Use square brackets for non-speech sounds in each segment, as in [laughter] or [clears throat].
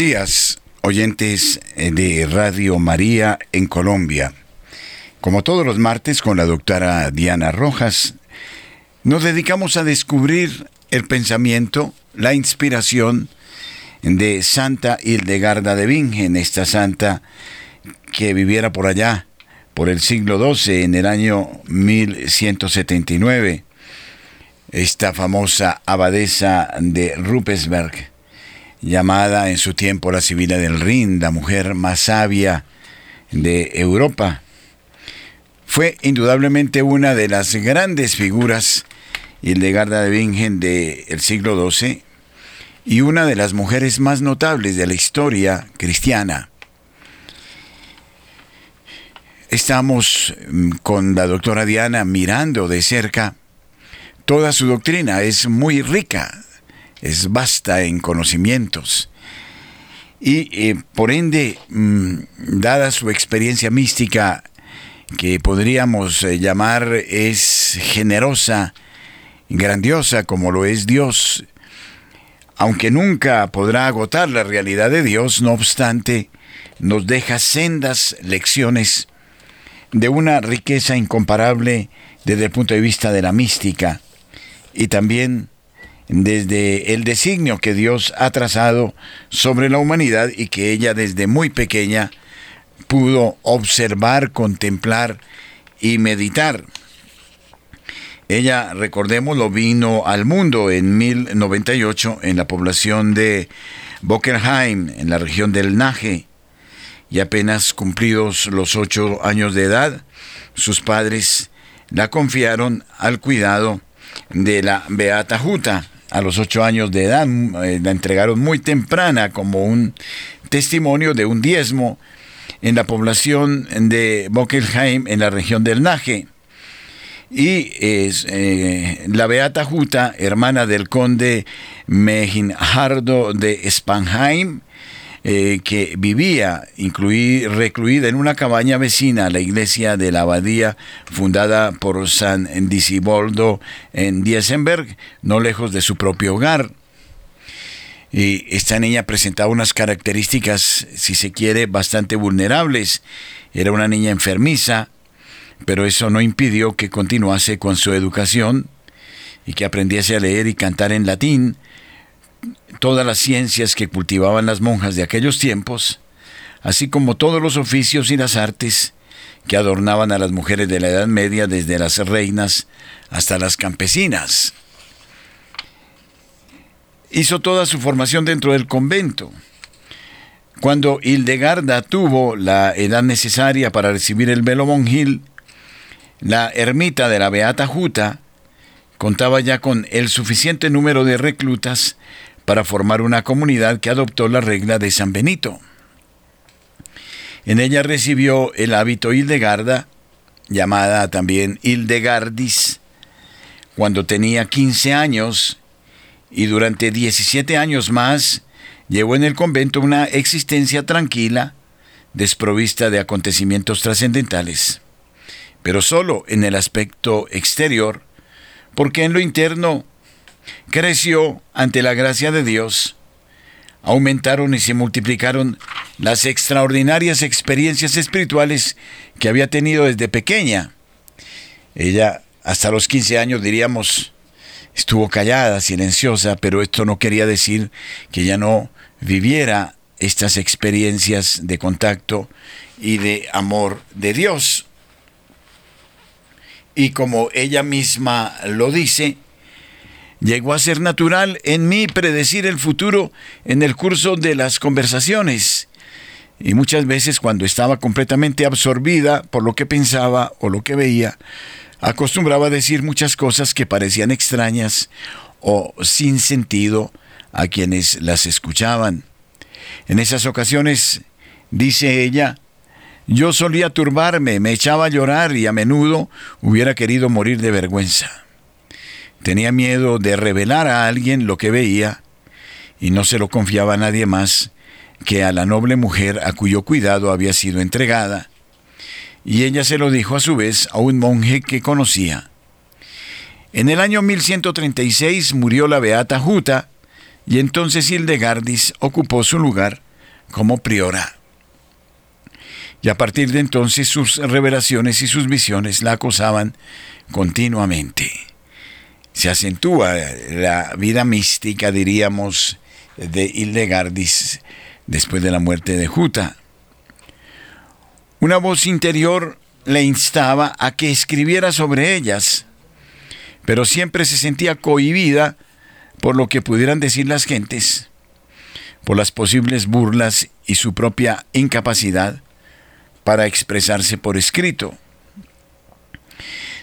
Días, oyentes eh, de Radio María en Colombia. Como todos los martes con la doctora Diana Rojas, nos dedicamos a descubrir el pensamiento, la inspiración de Santa Hildegarda de Bingen, esta santa que viviera por allá, por el siglo XII, en el año 1179, esta famosa abadesa de Rupesberg llamada en su tiempo la Sibila del Rin, la mujer más sabia de Europa. Fue indudablemente una de las grandes figuras Hildegarda de Bingen del siglo XII y una de las mujeres más notables de la historia cristiana. Estamos mm, con la doctora Diana mirando de cerca toda su doctrina, es muy rica, es vasta en conocimientos. Y eh, por ende, mm, dada su experiencia mística, que podríamos eh, llamar es generosa, grandiosa como lo es Dios, aunque nunca podrá agotar la realidad de Dios, no obstante, nos deja sendas lecciones de una riqueza incomparable desde el punto de vista de la mística y también desde el designio que Dios ha trazado sobre la humanidad y que ella desde muy pequeña pudo observar, contemplar y meditar. Ella, recordémoslo, vino al mundo en 1098 en la población de Bockenheim, en la región del Naje, y apenas cumplidos los ocho años de edad, sus padres la confiaron al cuidado de la Beata Juta, a los ocho años de edad, eh, la entregaron muy temprana como un testimonio de un diezmo en la población de Bockelheim, en la región del Naje. Y es, eh, la Beata Juta, hermana del conde Meginhardo de Spanheim, eh, que vivía recluida en una cabaña vecina a la iglesia de la abadía fundada por San Disiboldo en Diesenberg, no lejos de su propio hogar. Y esta niña presentaba unas características, si se quiere, bastante vulnerables. Era una niña enfermiza, pero eso no impidió que continuase con su educación y que aprendiese a leer y cantar en latín, todas las ciencias que cultivaban las monjas de aquellos tiempos, así como todos los oficios y las artes que adornaban a las mujeres de la Edad Media desde las reinas hasta las campesinas. Hizo toda su formación dentro del convento. Cuando Hildegarda tuvo la edad necesaria para recibir el velo monjil, la ermita de la Beata Juta contaba ya con el suficiente número de reclutas para formar una comunidad que adoptó la regla de San Benito. En ella recibió el hábito Hildegarda, llamada también Hildegardis, cuando tenía 15 años y durante 17 años más llevó en el convento una existencia tranquila, desprovista de acontecimientos trascendentales, pero solo en el aspecto exterior, porque en lo interno creció ante la gracia de Dios, aumentaron y se multiplicaron las extraordinarias experiencias espirituales que había tenido desde pequeña. Ella, hasta los 15 años, diríamos, estuvo callada, silenciosa, pero esto no quería decir que ya no viviera estas experiencias de contacto y de amor de Dios. Y como ella misma lo dice, Llegó a ser natural en mí predecir el futuro en el curso de las conversaciones. Y muchas veces cuando estaba completamente absorbida por lo que pensaba o lo que veía, acostumbraba a decir muchas cosas que parecían extrañas o sin sentido a quienes las escuchaban. En esas ocasiones, dice ella, yo solía turbarme, me echaba a llorar y a menudo hubiera querido morir de vergüenza. Tenía miedo de revelar a alguien lo que veía y no se lo confiaba a nadie más que a la noble mujer a cuyo cuidado había sido entregada, y ella se lo dijo a su vez a un monje que conocía. En el año 1136 murió la beata Juta, y entonces Hildegardis ocupó su lugar como priora. Y a partir de entonces sus revelaciones y sus visiones la acosaban continuamente. Se acentúa la vida mística, diríamos, de Hildegardis después de la muerte de Juta. Una voz interior le instaba a que escribiera sobre ellas, pero siempre se sentía cohibida por lo que pudieran decir las gentes, por las posibles burlas y su propia incapacidad para expresarse por escrito.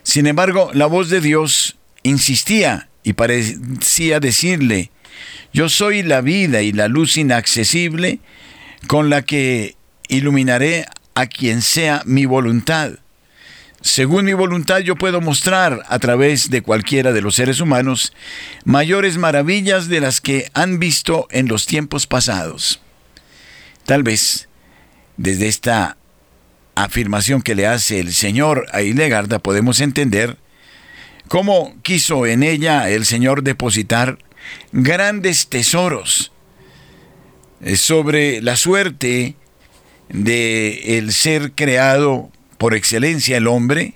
Sin embargo, la voz de Dios insistía y parecía decirle, yo soy la vida y la luz inaccesible con la que iluminaré a quien sea mi voluntad. Según mi voluntad yo puedo mostrar a través de cualquiera de los seres humanos mayores maravillas de las que han visto en los tiempos pasados. Tal vez desde esta afirmación que le hace el Señor a Ilegarda podemos entender cómo quiso en ella el Señor depositar grandes tesoros eh, sobre la suerte de el ser creado por excelencia el hombre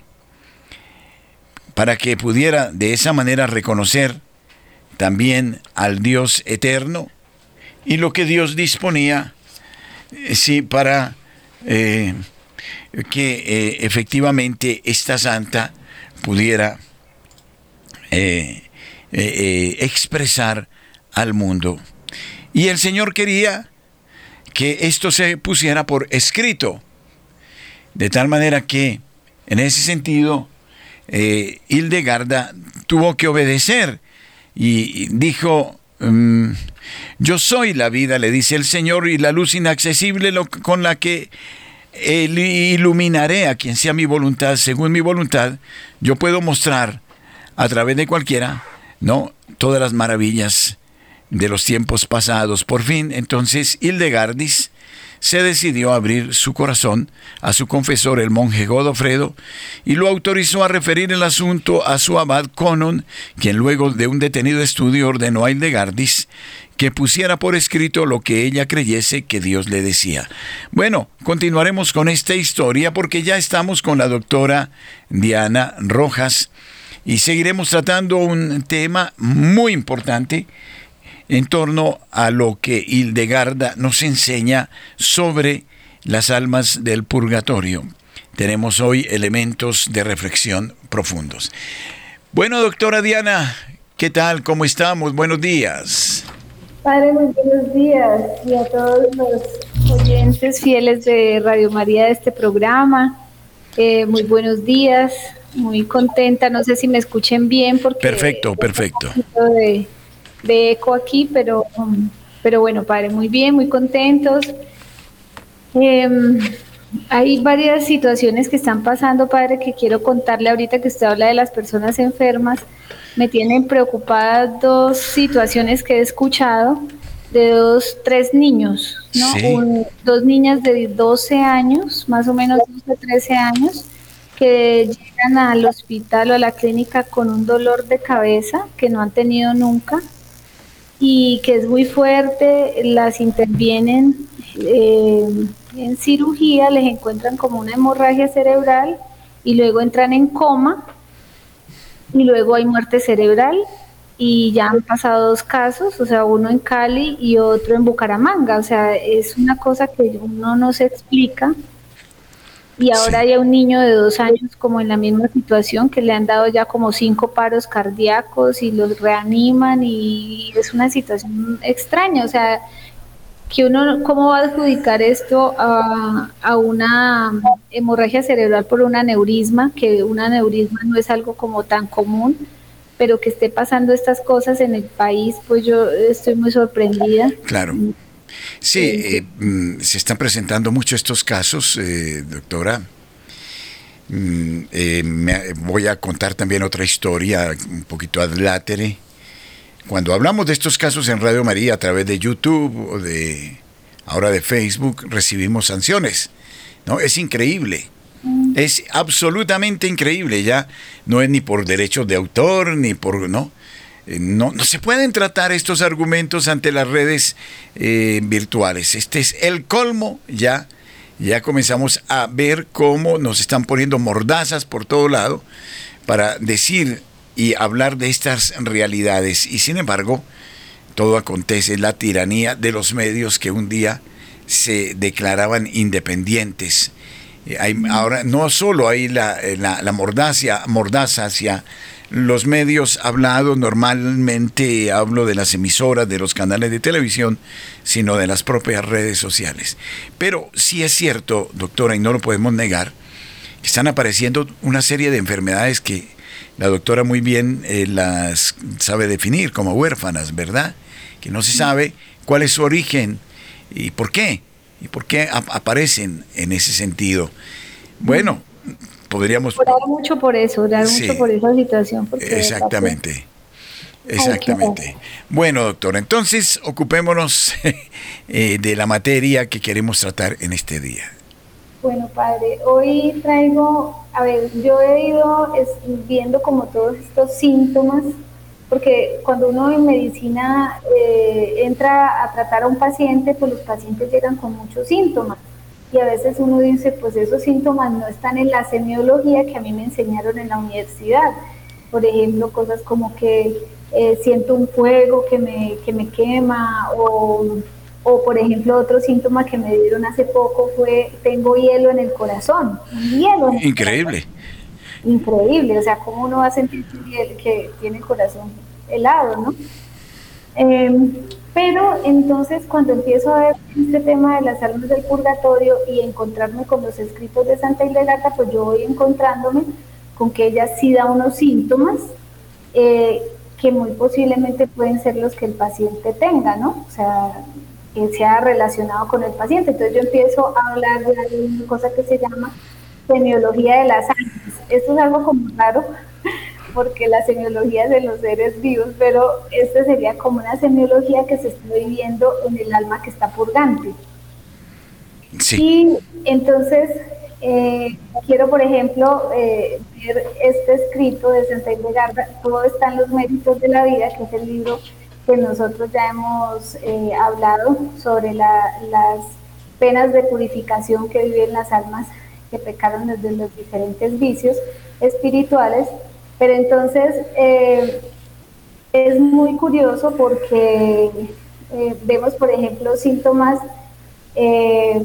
para que pudiera de esa manera reconocer también al Dios eterno y lo que Dios disponía eh, sí para eh, que efectivamente esta santa pudiera eh, expresar al mundo. Y el Señor quería que esto se pusiera por escrito, de tal manera que, en ese sentido, eh, Hildegarda tuvo que obedecer y dijo, mm, yo soy la vida, le dice el Señor, y la luz inaccesible con la que iluminaré a quien sea mi voluntad, según mi voluntad, yo puedo mostrar a través de cualquiera ¿no? Todas las maravillas de los tiempos pasados. Por fin, entonces, Hildegardis se decidió a abrir su corazón a su confesor, el monje Godofredo, y lo autorizó a referir el asunto a su abad Conon, quien luego de un detenido estudio ordenó a Hildegardis que pusiera por escrito lo que ella creyese que Dios le decía. Bueno, continuaremos con esta historia porque ya estamos con la doctora Diana Rojas, y seguiremos tratando un tema muy importante en torno a lo que Hildegarda nos enseña sobre las almas del purgatorio. Tenemos hoy elementos de reflexión profundos. Bueno, doctora Diana, ¿qué tal? ¿Cómo estamos? Buenos días. Padre, muy buenos días y a todos los oyentes fieles de Radio María de este programa. Eh, muy buenos días muy contenta. No sé si me escuchen bien porque... Perfecto, perfecto. De, de, eco aquí, pero, pero bueno, padre, muy bien, muy contentos. Em, hay varias situaciones que están pasando, padre, que quiero contarle ahorita que usted habla de las personas enfermas. Me tienen preocupadas dos situaciones que he escuchado de dos, tres niños, ¿no? dos niñas de 12 años, más o menos 12, 13 años, que llegan al hospital o a la clínica con un dolor de cabeza que no han tenido nunca y que es muy fuerte, las intervienen eh, en cirugía, les encuentran como una hemorragia cerebral y luego entran en coma y luego hay muerte cerebral y ya han pasado dos casos, o sea, uno en Cali y otro en Bucaramanga, o sea, es una cosa que uno no se explica y ahora hay un niño de dos años como en la misma situación que le han dado ya como cinco paros cardíacos y los reaniman y es una situación extraña, o sea, que uno, ¿cómo va a adjudicar esto a, a una hemorragia cerebral por un aneurisma? Que un aneurisma no es algo como tan común, pero que esté pasando estas cosas en el país, pues yo estoy muy sorprendida. Claro. Sí, eh, mm, se están presentando mucho estos casos, eh, doctora. Mm, eh, voy a contar también otra historia, un poquito adlátere. Cuando hablamos de estos casos en Radio María a través de YouTube o de ahora de Facebook, recibimos sanciones. ¿no? Es increíble. Mm. Es absolutamente increíble. Ya no es ni por derechos de autor, ni por. ¿no? Eh, no, no, se pueden tratar estos argumentos ante las redes eh, virtuales. Este es el colmo ya. Ya comenzamos a ver cómo nos están poniendo mordazas por todo lado para decir y hablar de estas realidades. Y sin embargo, todo acontece, la tiranía de los medios que un día se declaraban independientes. Eh, hay, ahora no solo hay la, la, mordaza hacia los medios hablados, normalmente hablo de las emisoras, de los canales de televisión, sino de las propias redes sociales. Pero sí es cierto, doctora, y no lo podemos negar, que están apareciendo una serie de enfermedades que la doctora muy bien eh, las sabe definir como huérfanas, ¿verdad? Que no se sabe cuál es su origen y por qué, y por qué aparecen en ese sentido. Bueno, podríamos... Orar mucho por eso, orar mucho por esa situación. exactamente. Exactamente. Bueno, doctor, entonces ocupémonos [laughs] eh, de la materia que queremos tratar en este día. Bueno, padre, hoy traigo, a ver, yo he ido viendo como todos estos síntomas, porque cuando uno en medicina eh, entra a tratar a un paciente, pues los pacientes llegan con muchos síntomas y a veces uno dice, pues esos síntomas no están en la semiología que a mí me enseñaron en la universidad. Por ejemplo, cosas como que eh, siento un fuego que me, que me quema o, o, por ejemplo, otro síntoma que me dieron hace poco fue tengo hielo en el corazón. Hielo. Increíble. Increíble, o sea, ¿cómo uno va a sentir que tiene el corazón helado, no? Em, pero entonces cuando empiezo a ver este tema de las almas del purgatorio y encontrarme con los escritos de Santa Hildegarda, pues yo voy encontrándome con que ella sí da unos síntomas eh, que muy posiblemente pueden ser los que el paciente tenga, ¿no? O sea, que sea relacionado con el paciente. Entonces yo empiezo a hablar de una cosa que se llama semiología de las almas. Esto es algo como raro, porque la semiología es de los seres vivos, pero esta sería como una semiología que se está viviendo en el alma que está purgante. Sí. Y entonces eh, quiero, por ejemplo, eh, ver este escrito de Santa Hildegarda, todo está en los méritos de la vida, que es el libro que nosotros ya hemos eh, hablado sobre las penas de purificación que viven las almas que pecaron desde los diferentes vicios espirituales pero entonces eh, es muy curioso porque eh, vemos, por ejemplo, síntomas eh,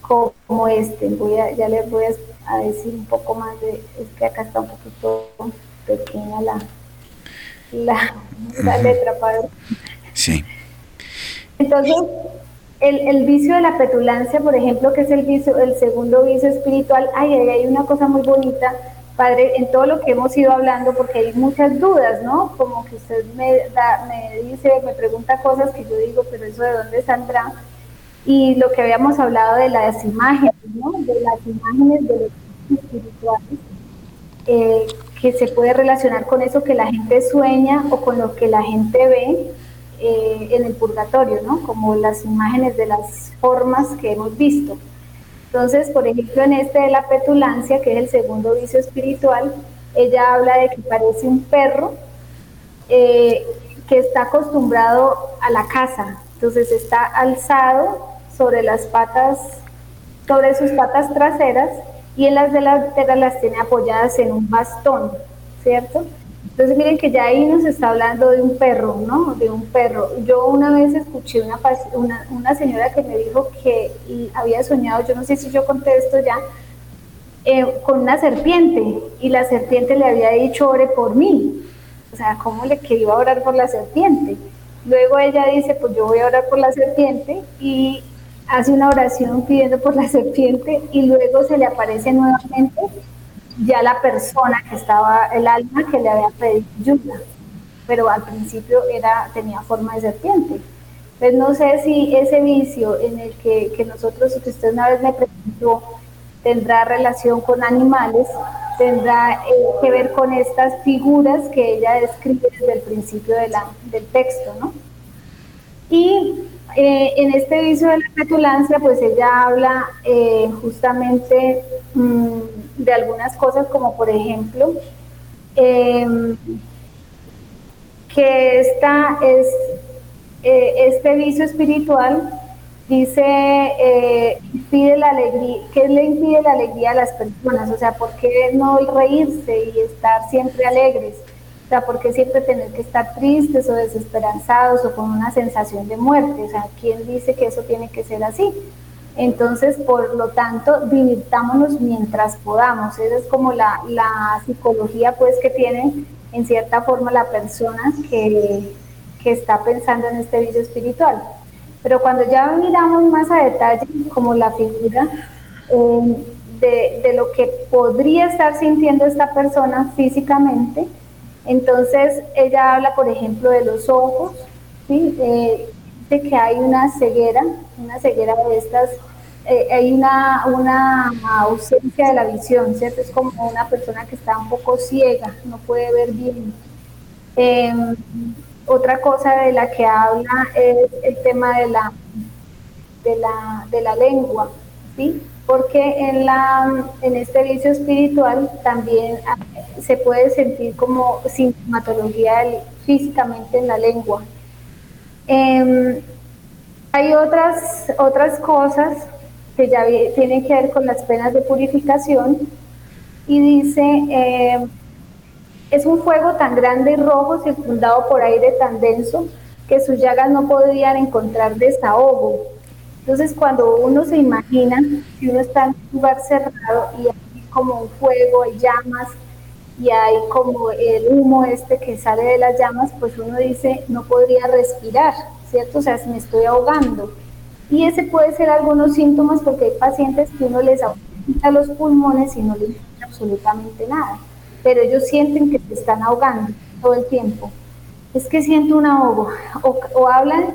como este. Voy a, ya les voy a, decir un poco más de, es que acá está un poquito pequeña la, la, letra, para Sí. Entonces, el, el, vicio de la petulancia, por ejemplo, que es el vicio, el segundo vicio espiritual, ay, hay una cosa muy bonita Padre, en todo lo que hemos ido hablando, porque hay muchas dudas, ¿no? Como que usted me, me dice, me pregunta cosas que yo digo, pero eso de dónde saldrá. Y lo que habíamos hablado de las imágenes, ¿no? De las imágenes de los espirituales, eh, que se puede relacionar con eso que la gente sueña o con lo que la gente ve eh, en el purgatorio, ¿no? Como las imágenes de las formas que hemos visto. Entonces, por ejemplo, en este de la petulancia, que es el segundo vicio espiritual, ella habla de que parece un perro eh, que está acostumbrado a la caza. Entonces está alzado sobre las patas, sobre sus patas traseras y en las delanteras las tiene apoyadas en un bastón, ¿cierto? Entonces miren que ya ahí nos está hablando de un perro, ¿no? De un perro. Yo una vez escuché una, una, señora que me dijo que había soñado, yo no sé si yo conté esto ya, eh, con una serpiente y la serpiente le había dicho ore por mí. O sea, ¿cómo le que iba a orar por la serpiente? Luego ella dice, pues yo voy a orar por la serpiente y hace una oración pidiendo por la [laughs] serpiente y luego se le aparece nuevamente ya la persona que estaba, el alma que le había pedido ayuda, pero al principio era, tenía forma de serpiente. Pues no sé si ese vicio en el que, que nosotros, que usted una vez me preguntó, tendrá relación con animales, tendrá eh, que ver con estas figuras que ella describe desde el principio de del texto, ¿no? Y eh, en este vicio de la petulancia, pues ella habla eh, justamente mm, de algunas cosas, como por ejemplo, em, que esta es, eh, este vicio espiritual dice, eh, impide la alegría, ¿qué le impide la alegría a las personas? O sea, ¿por qué no reírse y estar siempre alegres? O sea, ¿por qué siempre tener que estar tristes o desesperanzados o con una sensación de muerte? O sea, ¿quién dice que eso tiene que ser así? Entonces, por lo tanto, divirtámonos mientras podamos. Esa es como la, la psicología pues que tiene en cierta forma la persona que, que está pensando en este vicio espiritual. Pero cuando ya miramos más a detalle como la figura eh, de, de, lo que podría estar sintiendo esta persona físicamente, entonces ella habla, por ejemplo, de los ojos, ¿sí? De que hay una ceguera, una ceguera de estas, eh, hay una, una ausencia de la visión, ¿cierto? Es como una persona que está un poco ciega, no puede ver bien. Em, otra cosa de la que habla es el tema de la, de la, de la lengua, ¿sí? Porque en, la, en este vicio espiritual también se puede sentir como sintomatología físicamente en la lengua. Em, hay otras, otras cosas que ya tienen que ver con las penas de purificación y dice, em, es un fuego tan grande y rojo circundado por aire tan denso que sus llagas no podrían encontrar desahogo. Entonces cuando uno se imagina, si uno está en un lugar cerrado y hay como un fuego, hay llamas y hay como el humo este que sale de las llamas, pues uno dice, no podría respirar, ¿cierto? O sea, me estoy ahogando. Y ese puede ser algunos síntomas porque hay pacientes que uno les aumenta los pulmones y no les absolutamente nada pero ellos sienten que se están ahogando todo el tiempo. Es que siento un ahogo, o, hablan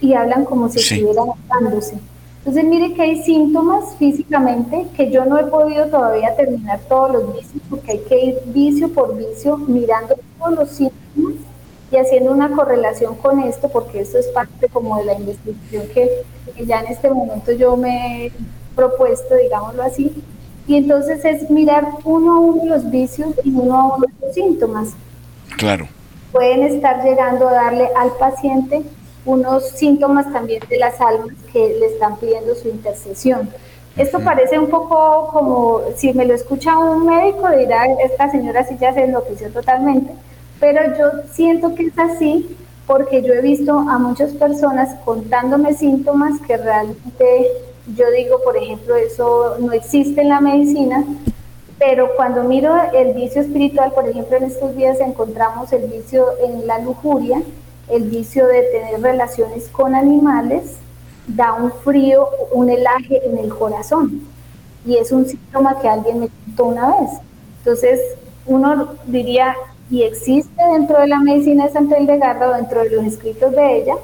y hablan como si estuvieran ahogándose. Entonces, mire que hay síntomas físicamente que yo no he podido todavía terminar todos los vicios, porque hay que ir vicio por vicio mirando todos los síntomas y haciendo una correlación con esto, porque esto es parte como de la investigación que, que ya en este momento yo me he propuesto, digámoslo así, y entonces es mirar uno a uno los vicios y uno a uno los síntomas. Claro. Pueden estar llegando a darle al paciente unos síntomas también de las almas que le están pidiendo su intercesión. Esto parece un poco como, si me lo escucha un médico, dirá, esta señora sí ya se enloqueció totalmente, pero yo siento que es así porque yo he visto a muchas personas contándome síntomas que realmente yo digo, por ejemplo, eso no existe en la medicina, pero cuando miro el vicio espiritual, por ejemplo, en estos días encontramos el vicio en la lujuria, el vicio de tener relaciones con animales, da un frío, un helaje en el corazón. Y es un síntoma que alguien me contó una vez. Entonces, uno diría, y existe dentro de la medicina de Santa Hildegarda o dentro de los escritos de ella,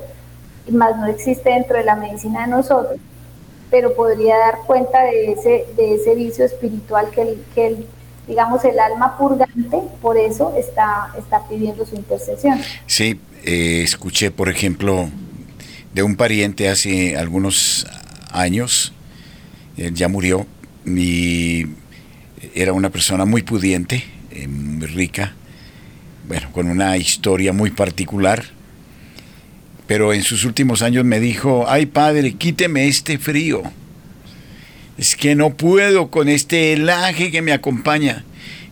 más no existe dentro de la medicina de nosotros pero podría dar cuenta de ese, de ese vicio espiritual que, el, que el, digamos, el alma purgante, por eso está, está pidiendo su intercesión. Sí, eh, escuché, por ejemplo, de un pariente hace algunos años, él ya murió, y era una persona muy pudiente, eh, muy rica, bueno, con una historia muy particular, pero en sus últimos años me dijo, ay padre, quíteme este frío. Es que no puedo con este helaje que me acompaña.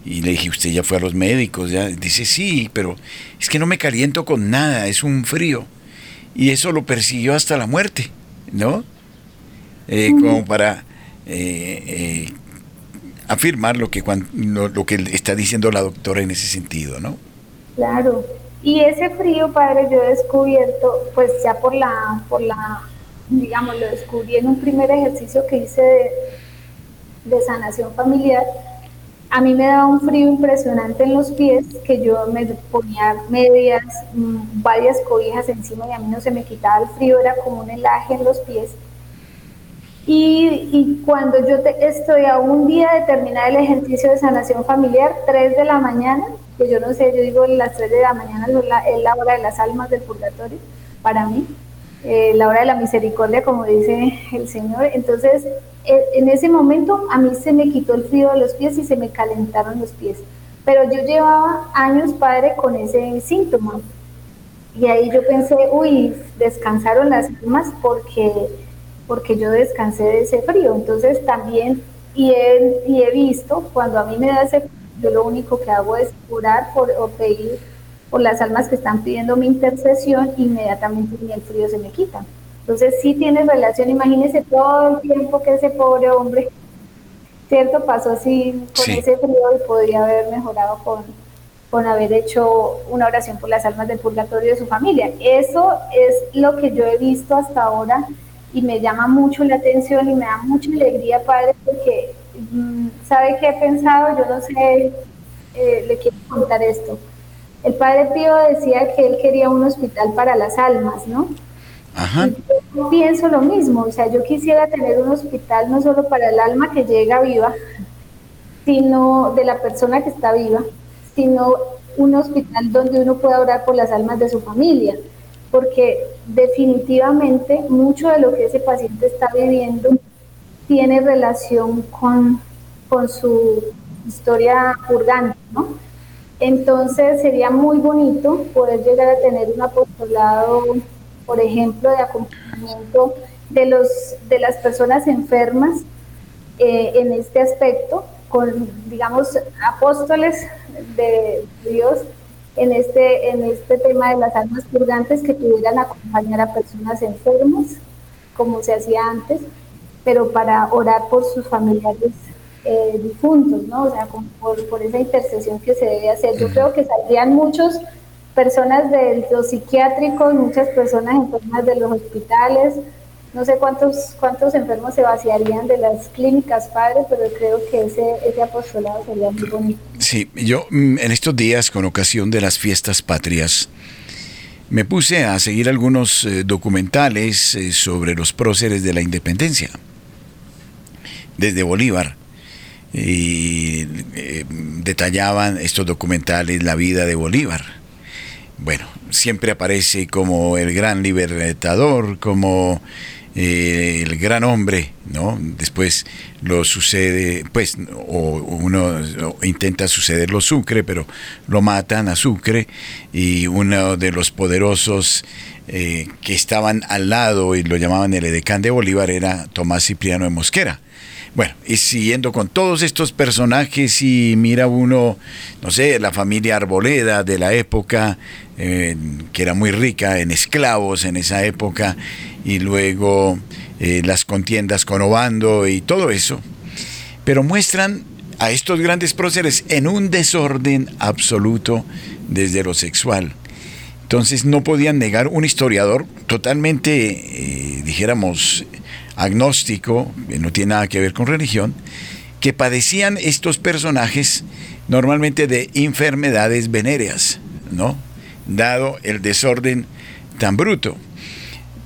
Y le dije, usted ya fue a los médicos, ya. Dice, sí, pero es que no me caliento con nada, es un frío. Y eso lo persiguió hasta la muerte, ¿no? Eh, como para eh, eh, afirmar lo que, lo, lo que está diciendo la doctora en ese sentido, ¿no? Claro, y ese frío, padre, yo he descubierto, pues ya por la, por la, digamos, lo descubrí en un primer ejercicio que hice de, sanación familiar. A mí me daba un frío impresionante en los pies, que yo me ponía medias, mm, varias cobijas encima y a mí no se me quitaba el frío, era como un helaje en los pies. Y, cuando yo te, estoy a un día de terminar el ejercicio de sanación familiar, 3 de la mañana, que yo no sé, yo digo las 3 de la mañana es la, hora de las almas del purgatorio, para mí, eh, la hora de la misericordia, como dice el Señor. Entonces, e, en ese momento a mí se me quitó el frío de los pies y se me calentaron los pies. Pero yo llevaba años, padre, con ese síntoma. y ahí yo pensé, uy, descansaron las almas porque, porque yo descansé de ese frío. Entonces también, y he, y he visto, cuando a mí me da ese frío, yo lo único que hago es orar por, o pedir por las almas que están pidiendo mi intercesión, inmediatamente el frío se me quita. Entonces sí tiene relación, imagínese todo el tiempo que ese pobre hombre, cierto, pasó así con ese frío y podría haber mejorado con, con haber hecho una oración por las almas del purgatorio de su familia. Eso es lo que yo he visto hasta ahora y me llama mucho la atención y me da mucha alegría, Padre, porque mm, ¿sabe qué he pensado? Yo no sé, eh, le quiero contar esto. El Padre Pío decía que él quería un hospital para las almas, ¿no? Ajá. yo pienso lo mismo, o sea, yo quisiera tener un hospital no solo para el alma que llega viva, sino de la persona que está viva, sino un hospital donde uno pueda orar por las almas de su familia, porque definitivamente mucho de lo que ese paciente está viviendo tiene relación con, con su historia purgante, ¿no? Entonces sería muy bonito poder llegar a tener un apostolado, por ejemplo, de acompañamiento de, los, de las personas enfermas eh, en este aspecto, con, digamos, apóstoles de Dios en este, en este tema de las almas purgantes que pudieran acompañar a personas enfermas, como se hacía antes, pero para orar por sus familiares eh, difuntos, ¿no? O sea, por, esa intercesión que se debe hacer. Yo creo que saldrían muchas personas de los psiquiátricos, muchas personas enfermas de los hospitales, no sé cuántos, cuántos enfermos se vaciarían de las clínicas, padre, pero creo que ese, ese apostolado sería muy bonito. Sí, yo mm, en estos días, con ocasión de las fiestas patrias, me puse a seguir algunos eh, documentales eh, sobre los próceres de la independencia, desde Bolívar. Y eh, detallaban estos documentales la vida de Bolívar. Bueno, siempre aparece como el gran libertador, como eh, el gran hombre, ¿no? Después lo sucede, pues, o uno intenta suceder lo Sucre, pero lo matan a Sucre y uno de los poderosos eh, que estaban al lado y lo llamaban el edecán de Bolívar era Tomás Cipriano de Mosquera. Bueno, y siguiendo con todos estos personajes y mira uno, no sé, la familia Arboleda de la época, eh, que era muy rica en esclavos en esa época, y luego eh, las contiendas con Obando y todo eso, pero muestran a estos grandes próceres en un desorden absoluto desde lo sexual. Entonces no podían negar un historiador totalmente, eh, dijéramos, agnóstico, no tiene nada que ver con religión, que padecían estos personajes normalmente de enfermedades venéreas, ¿no? Dado el desorden tan bruto.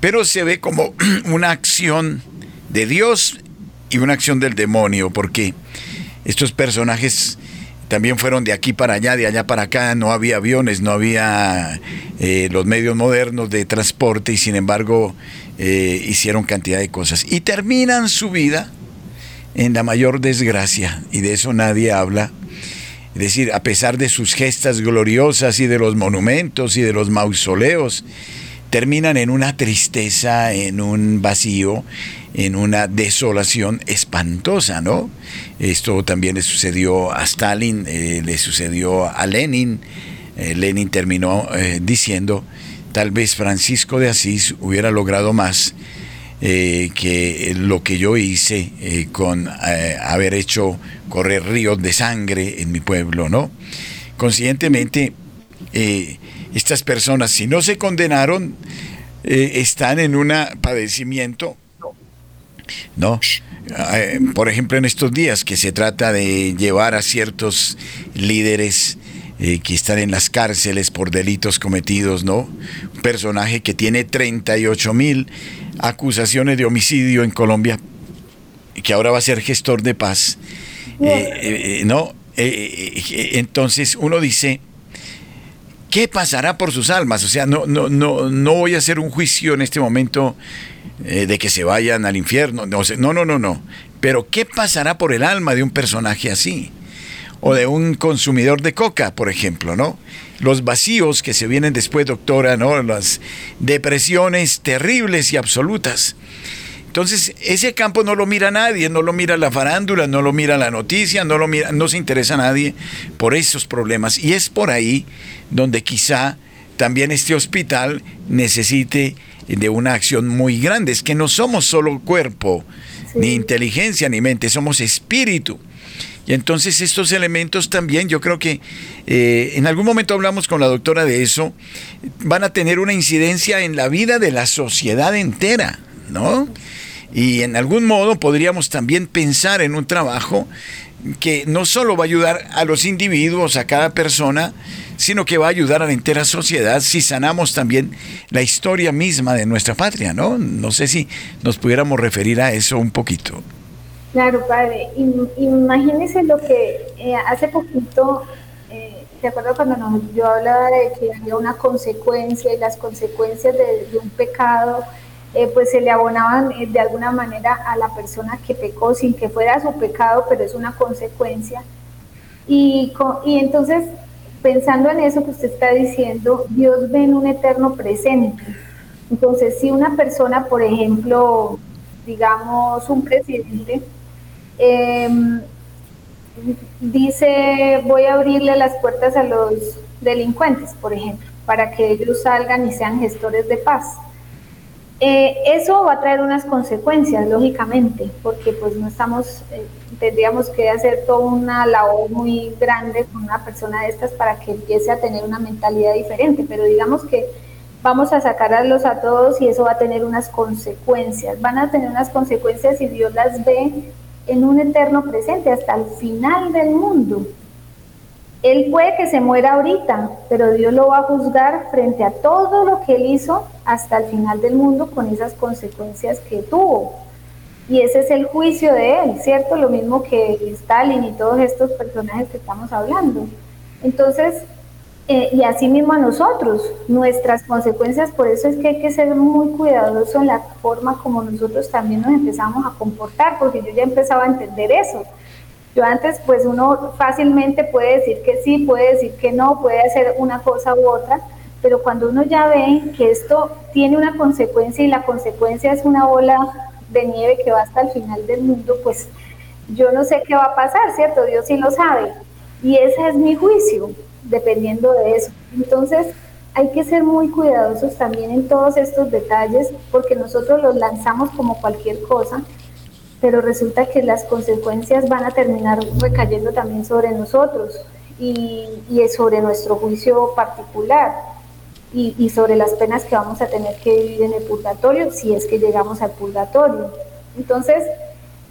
Pero se ve como [clears throat] una acción de Dios y una acción del demonio, porque estos personajes también fueron de aquí para allá, de allá para acá, no había aviones, no había eh, los medios modernos de transporte y sin embargo eh, hicieron cantidad de cosas. Y terminan su vida en la mayor desgracia y de eso nadie habla. Es decir, a pesar de sus gestas gloriosas y de los monumentos y de los mausoleos, terminan en una tristeza, en un vacío, en una desolación espantosa, ¿no? Esto también le sucedió a Stalin, eh, le sucedió a Lenin. Eh, Lenin terminó eh, diciendo, tal vez Francisco de Asís hubiera logrado más que lo que yo hice con haber hecho correr ríos de sangre en mi pueblo, ¿no? Conscientemente, estas personas, si no se condenaron, están en un padecimiento ¿no? Eh, por ejemplo, en estos días que se trata de llevar a ciertos líderes eh, que están en las cárceles por delitos cometidos, ¿no? Un personaje que tiene 38 mil acusaciones de homicidio en Colombia, que ahora va a ser gestor de paz, eh, ¿no? entonces uno dice, ¿qué pasará por sus almas? O sea, no, no, no, no voy a hacer un juicio en este momento eh, de que se vayan al infierno. No, no, no, no. Pero ¿qué pasará por el alma de un personaje así? o de un consumidor de coca, por ejemplo, ¿no? Los vacíos que se vienen después, doctora, ¿no? Las depresiones terribles y absolutas. Entonces, ese campo no lo mira nadie, no lo mira la farándula, no lo mira la noticia, no lo mira, no se interesa nadie por esos problemas. Y es por ahí donde quizá también este hospital necesite de una acción muy grande. Es que no somos solo cuerpo, ni inteligencia, ni mente, somos espíritu. Y entonces estos elementos también, yo creo que eh, en algún momento hablamos con la doctora de eso, van a tener una incidencia en la vida de la sociedad entera, ¿no? Y en algún modo podríamos también pensar en un trabajo que no solo va a ayudar a los individuos, a cada persona, sino que va a ayudar a la entera sociedad si sanamos también la historia misma de nuestra patria, ¿no? No sé si nos pudiéramos referir a eso un poquito. Claro, padre. Imagínese lo que eh, hace poquito, eh, ¿te acuerdas cuando yo hablaba de que había una consecuencia y las consecuencias de, un pecado, eh, pues se le abonaban eh, de alguna manera a la persona que pecó sin que fuera su pecado, pero es una consecuencia. Y, y entonces, pensando en eso que usted está diciendo, Dios ve en un eterno presente. Entonces, si una persona, por ejemplo, digamos un presidente, Em, dice, voy a abrirle las puertas a los delincuentes, por ejemplo, para que ellos salgan y sean gestores de paz. Eh, eso va a traer unas consecuencias, lógicamente, porque pues no estamos, eh, tendríamos que hacer toda una labor muy grande con una persona de estas para que empiece a tener una mentalidad diferente, pero digamos que vamos a sacarlos a todos y eso va a tener unas consecuencias, van a tener unas consecuencias y Dios las ve en un eterno presente hasta el final del mundo. Él puede que se muera ahorita, pero Dios lo va a juzgar frente a todo lo que él hizo hasta el final del mundo con esas consecuencias que tuvo. Y ese es el juicio de él, ¿cierto? Lo mismo que Stalin y todos estos personajes que estamos hablando. Entonces, eh, y así mismo a nosotros, nuestras consecuencias, por eso es que hay que ser muy cuidadosos en la forma como nosotros también nos empezamos a comportar, porque yo ya empezaba a entender eso. Yo antes, pues uno fácilmente puede decir que sí, puede decir que no, puede hacer una cosa u otra, pero cuando uno ya ve que esto tiene una consecuencia y la consecuencia es una bola de nieve que va hasta el final del mundo, pues yo no sé qué va a pasar, ¿cierto? Dios sí lo sabe. Y ese es mi juicio dependiendo de eso. Entonces, hay que ser muy cuidadosos también en todos estos detalles porque nosotros los lanzamos como cualquier cosa, pero resulta que las consecuencias van a terminar recayendo también sobre nosotros y, y sobre nuestro juicio particular y, y, sobre las penas que vamos a tener que vivir en el purgatorio si es que llegamos al purgatorio. Entonces,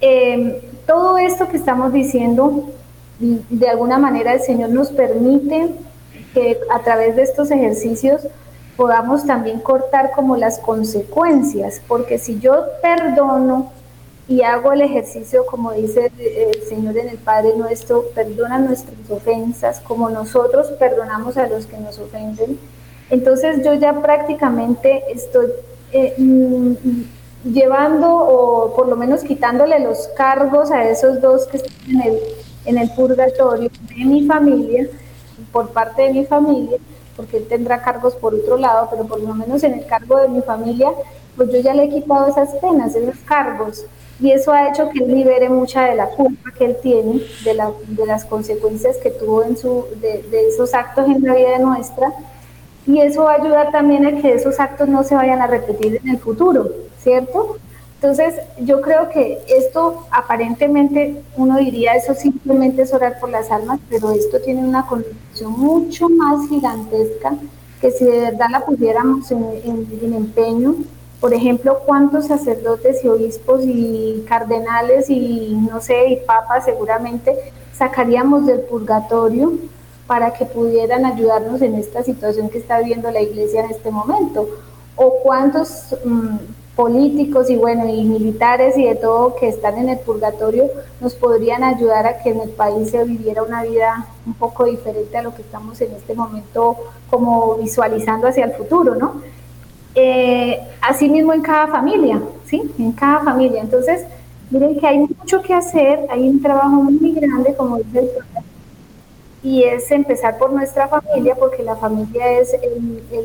eh, todo esto que estamos diciendo de alguna manera el Señor nos permite que a través de estos ejercicios podamos también cortar como las consecuencias, porque si yo perdono y hago el ejercicio, como dice el Señor en el Padre nuestro, perdona nuestras ofensas, como nosotros perdonamos a los que nos ofenden, entonces yo ya prácticamente estoy eh, mm, llevando o por lo menos quitándole los cargos a esos dos que están en el en el purgatorio de mi familia, por parte de mi familia, porque él tendrá cargos por otro lado, pero por lo menos en el cargo de mi familia, pues yo ya le he quitado esas penas, esos cargos, y eso ha hecho que él libere mucha de la culpa que él tiene, de, la, de las consecuencias que tuvo en su, de, de esos actos en la vida nuestra, y eso va a ayudar también a que esos actos no se vayan a repetir en el futuro, ¿cierto? Entonces, yo creo que esto aparentemente uno diría eso simplemente es orar por las almas, pero esto tiene una connotación mucho más gigantesca que si de verdad la pudiéramos en, en, empeño. Por ejemplo, cuántos sacerdotes y obispos y cardenales y no sé, y papas seguramente sacaríamos del purgatorio para que pudieran ayudarnos en esta situación que está viviendo la iglesia en este momento. O cuántos mm, políticos y bueno, y militares y de todo que están en el purgatorio nos podrían ayudar a que en el país se viviera una vida un poco diferente a lo que estamos en este momento como visualizando hacia el futuro, ¿no? Eh, así mismo en cada familia, ¿sí? En cada familia. Entonces, miren que hay mucho que hacer, hay un trabajo muy grande, como dice el y es empezar por nuestra familia, porque la familia es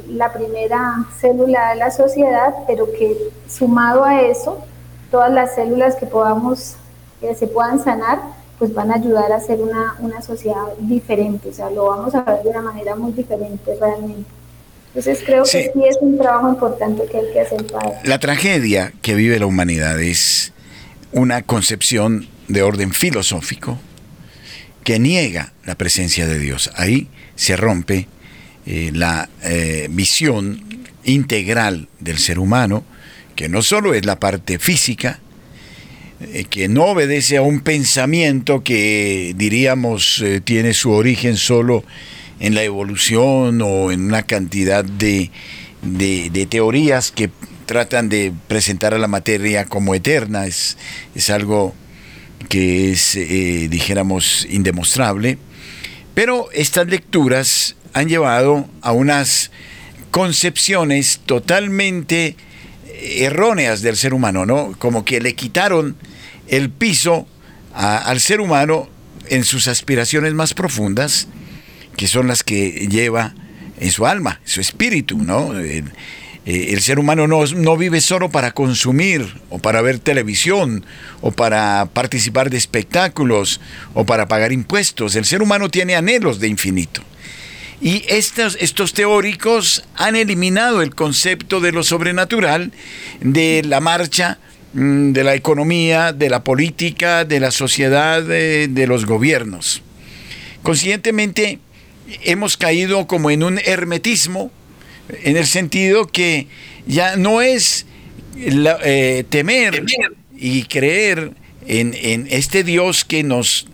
la primera célula de la sociedad, pero que sumado a eso, todas las células que podamos, que se puedan sanar, pues van a ayudar a hacer una, una sociedad diferente, o sea, lo vamos a ver de una manera muy diferente realmente. Entonces creo que sí es un trabajo importante que hay que hacer para... La tragedia que vive la humanidad es una concepción de orden filosófico que niega la presencia de Dios. Ahí se rompe eh, la eh, visión integral del ser humano, que no solo es la parte física, eh, que no obedece a un pensamiento que diríamos tiene su origen solo en la evolución o en una cantidad de, de, teorías que tratan de presentar a la materia como eterna, es, es algo que es, eh, dijéramos, indemostrable, pero estas lecturas han llevado a unas concepciones totalmente erróneas del ser humano, ¿no? Como que le quitaron el piso al ser humano en sus aspiraciones más profundas, que son las que lleva en su alma, su espíritu, ¿no? Eh, el ser humano no, no, vive solo para consumir o para ver televisión o para participar de espectáculos o para pagar impuestos. El ser humano tiene anhelos de infinito. Y estos, estos teóricos han eliminado el concepto de lo sobrenatural de la marcha mm, de la economía, de la política, de la sociedad, de, de los gobiernos. Conscientemente, hemos caído como en un hermetismo en el sentido que ya no es eh, temer y creer en, este Dios que nos,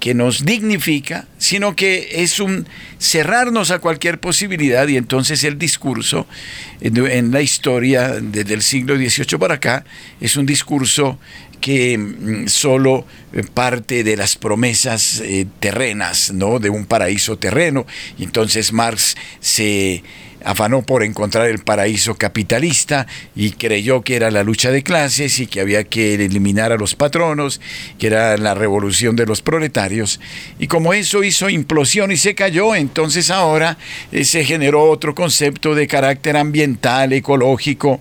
que nos dignifica, sino que es un cerrarnos a cualquier posibilidad y entonces el discurso en, la historia desde el siglo XVIII para acá es un discurso que mm, solo eh, parte de las promesas eh, terrenas, ¿no? De un paraíso terreno. Entonces Marx se afanó por encontrar el paraíso capitalista y creyó que era la lucha de clases y que había que eliminar a los patronos, que era la revolución de los proletarios. Y como eso hizo implosión y se cayó, entonces ahora eh, se generó otro concepto de carácter ambiental, ecológico,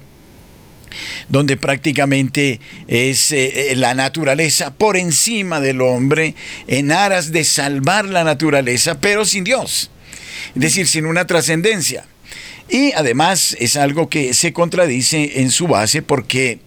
donde prácticamente es eh, eh, la naturaleza por encima del hombre en aras de salvar la naturaleza, pero sin Dios. Es decir, sin una trascendencia. Y además es algo que se contradice en su base porque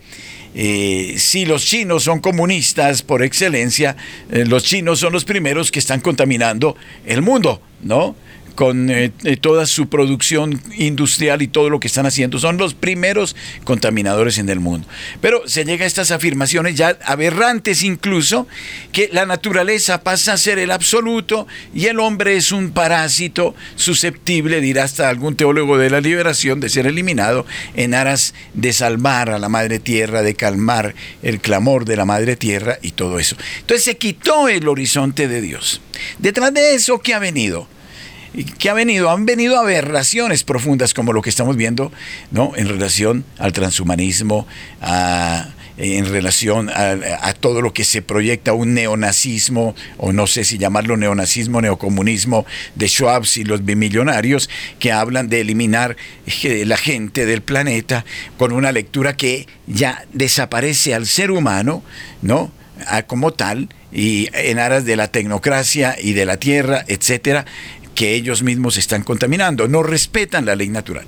eh, si los chinos son comunistas por excelencia, eh, los chinos son los primeros que están contaminando el mundo, ¿no? Con eh, eh, toda su producción industrial y todo lo que están haciendo. Son los primeros contaminadores en el mundo. Pero se llega a estas afirmaciones ya aberrantes incluso, que la naturaleza pasa a ser el absoluto y el hombre es un parásito susceptible, dirá hasta algún teólogo de la liberación, de ser eliminado en aras de salvar a la madre tierra, de calmar el clamor de la madre tierra y todo eso. Entonces se quitó el horizonte de Dios. Detrás de eso, ¿qué ha venido? ¿Qué ha venido? Han venido aberraciones profundas como lo que estamos viendo, ¿no? En relación al transhumanismo, en relación a, todo lo que se proyecta un neonazismo, o no sé si llamarlo neonazismo, neocomunismo de Schwab y los bimillonarios, que hablan de eliminar eh, la gente del planeta con una lectura que ya desaparece al ser humano, ¿no? como tal, y en aras de la tecnocracia y de la tierra, etcétera, que ellos mismos están contaminando, no respetan la ley natural.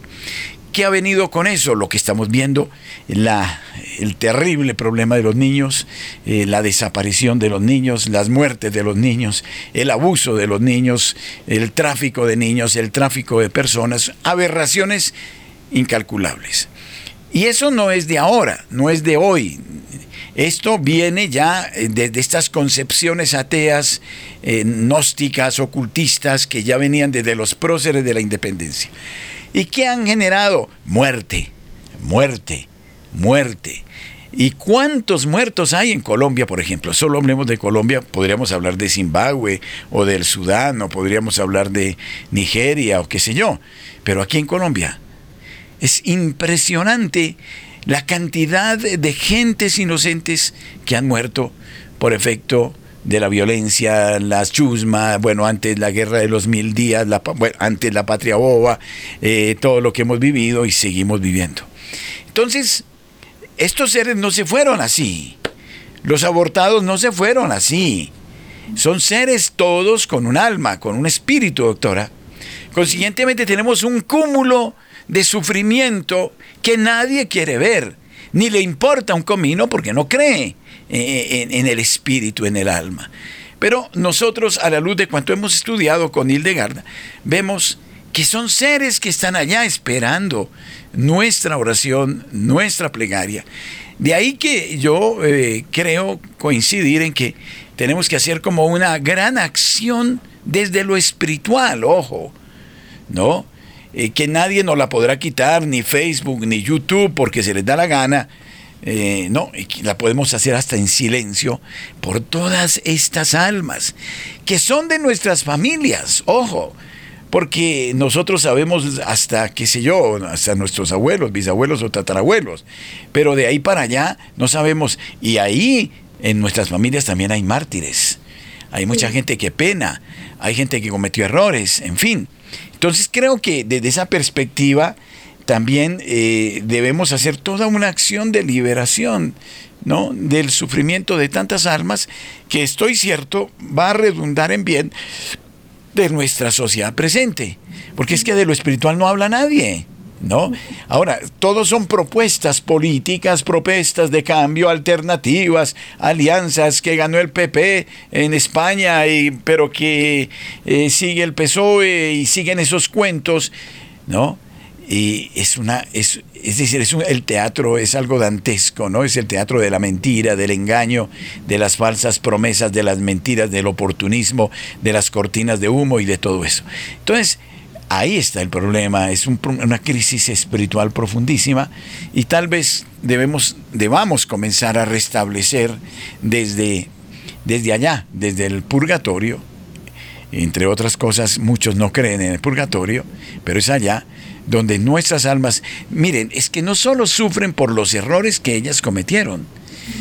¿Qué ha venido con eso? Lo que estamos viendo, la, el terrible problema de los niños, eh, la desaparición de los niños, las muertes de los niños, el abuso de los niños, el tráfico de niños, el tráfico de personas, aberraciones incalculables. Y eso no es de ahora, no es de hoy, esto viene ya eh, de, estas concepciones ateas, eh, gnósticas, ocultistas, que ya venían desde los próceres de la independencia. ¿Y qué han generado? Muerte, muerte, muerte. ¿Y cuántos muertos hay en Colombia, por ejemplo? Solo hablemos de Colombia, podríamos hablar de Zimbabue o del Sudán, o podríamos hablar de Nigeria o qué sé yo. Pero aquí en Colombia es impresionante la cantidad de gentes inocentes que han muerto por efecto de la violencia, las chusmas, bueno, antes la guerra de los mil días, la, antes la patria boba, eh, todo lo que hemos vivido y seguimos viviendo. Entonces, estos seres no se fueron así. Los abortados no se fueron así. Son seres todos con un alma, con un espíritu, doctora. Consiguientemente tenemos un cúmulo de sufrimiento que nadie quiere ver, ni le importa un comino porque no cree eh, en, el espíritu, en el alma. Pero nosotros, a la luz de cuanto hemos estudiado con Hildegarda, vemos que son seres que están allá esperando nuestra oración, nuestra plegaria. De ahí que yo eh, creo coincidir en que tenemos que hacer como una gran acción desde lo espiritual, ojo, ¿no? Eh, que nadie nos la podrá quitar, ni Facebook, ni YouTube, porque se les da la gana. Eh, no, la podemos hacer hasta en silencio por todas estas almas que son de nuestras familias, ojo, porque nosotros sabemos hasta, qué sé yo, hasta nuestros abuelos, bisabuelos o tatarabuelos, pero de ahí para allá no sabemos, y ahí en nuestras familias también hay mártires, hay mucha gente que pena, hay gente que cometió errores, en fin. Entonces creo que desde esa perspectiva también eh, debemos hacer toda una acción de liberación ¿no? del sufrimiento de tantas almas que estoy cierto va a redundar en bien de nuestra sociedad presente. Porque es que de lo espiritual no habla nadie. ¿No? Ahora, todos son propuestas políticas, propuestas de cambio, alternativas, alianzas que ganó el PP en España, pero que eh, sigue el PSOE y siguen esos cuentos, ¿no? Y es una, es, es decir, es el teatro es algo dantesco, ¿no? Es el teatro de la mentira, del engaño, de las falsas promesas, de las mentiras, del oportunismo, de las cortinas de humo y de todo eso. Entonces, Ahí está el problema, es una crisis espiritual profundísima y tal vez debemos, debamos comenzar a restablecer desde, desde allá, desde el purgatorio, entre otras cosas, muchos no creen en el purgatorio, pero es allá donde nuestras almas, miren, es que no solo sufren por los errores que ellas cometieron,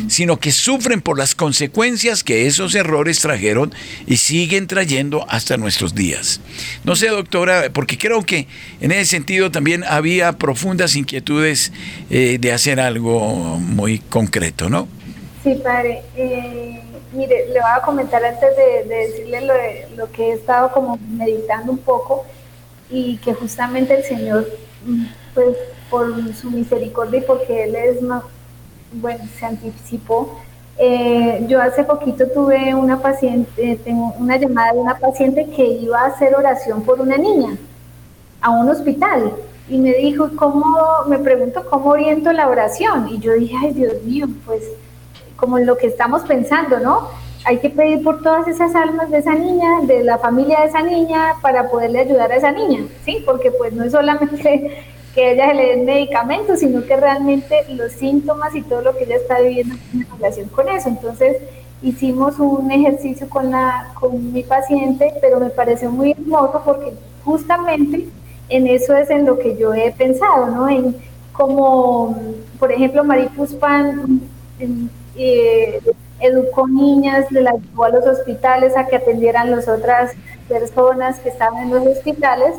sino que sufren por las consecuencias que esos errores trajeron y siguen trayendo hasta nuestros días. No sé, doctora, porque creo que en ese sentido también había profundas inquietudes eh, de hacer algo muy concreto, ¿no? Sí, padre. Eh, mire, le voy a comentar antes de, decirle lo, lo que he estado como meditando un poco y que justamente el Señor, mm, pues por su misericordia y porque Él es bueno, se anticipó. Eh, yo hace poquito tuve una paciente, tengo una llamada de una paciente que iba a hacer oración por una niña a un hospital y me dijo, ¿cómo, me pregunto cómo oriento la oración? Y yo dije, ay Dios mío, pues como lo que estamos pensando, ¿no? Hay que pedir por todas esas almas de esa niña, de la familia de esa niña, para poderle ayudar a esa niña, ¿sí? Porque pues no es solamente que ella se le den medicamentos, sino que realmente los síntomas y todo lo que ella está viviendo en relación con eso. Entonces, hicimos un ejercicio con, la, con mi paciente, pero me pareció muy hermoso porque justamente en eso es en lo que yo he pensado, ¿no? En como, por ejemplo, Maripus Pan eh, educó niñas, le ayudó a los hospitales a que atendieran las otras personas que estaban en los hospitales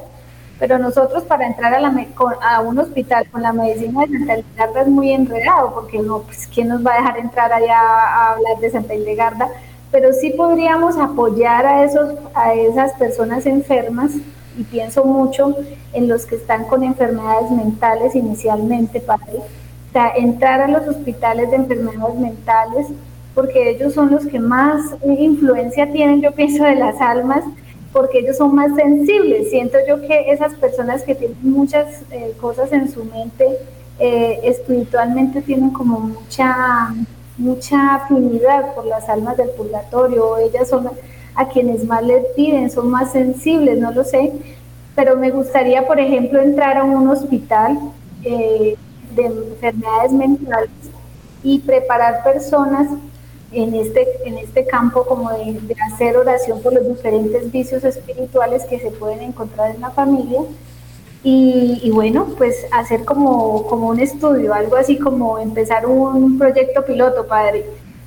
pero nosotros para entrar a, la, a un hospital con la medicina de Santa Hildegarda es muy enredado, porque no, pues, ¿quién nos va a dejar entrar allá a hablar de Santa Hildegarda? Pero sí podríamos apoyar a, esos, a esas personas enfermas, y pienso mucho en los que están con enfermedades mentales inicialmente, padre. Sea, entrar a los hospitales de enfermedades mentales, porque ellos son los que más influencia tienen, yo pienso, de las almas, porque ellos son más sensibles. Siento yo que esas personas que tienen muchas eh, cosas en su mente, eh, espiritualmente tienen como mucha, mucha afinidad por las almas del purgatorio, ellas son a quienes más les piden, son más sensibles, no lo sé, pero me gustaría, por ejemplo, entrar a un hospital eh, de enfermedades mentales y preparar personas en este, en este campo como de, hacer oración por los diferentes vicios espirituales que se pueden encontrar en la familia. Y, bueno, pues hacer como, como un estudio, algo así como empezar un proyecto piloto, padre.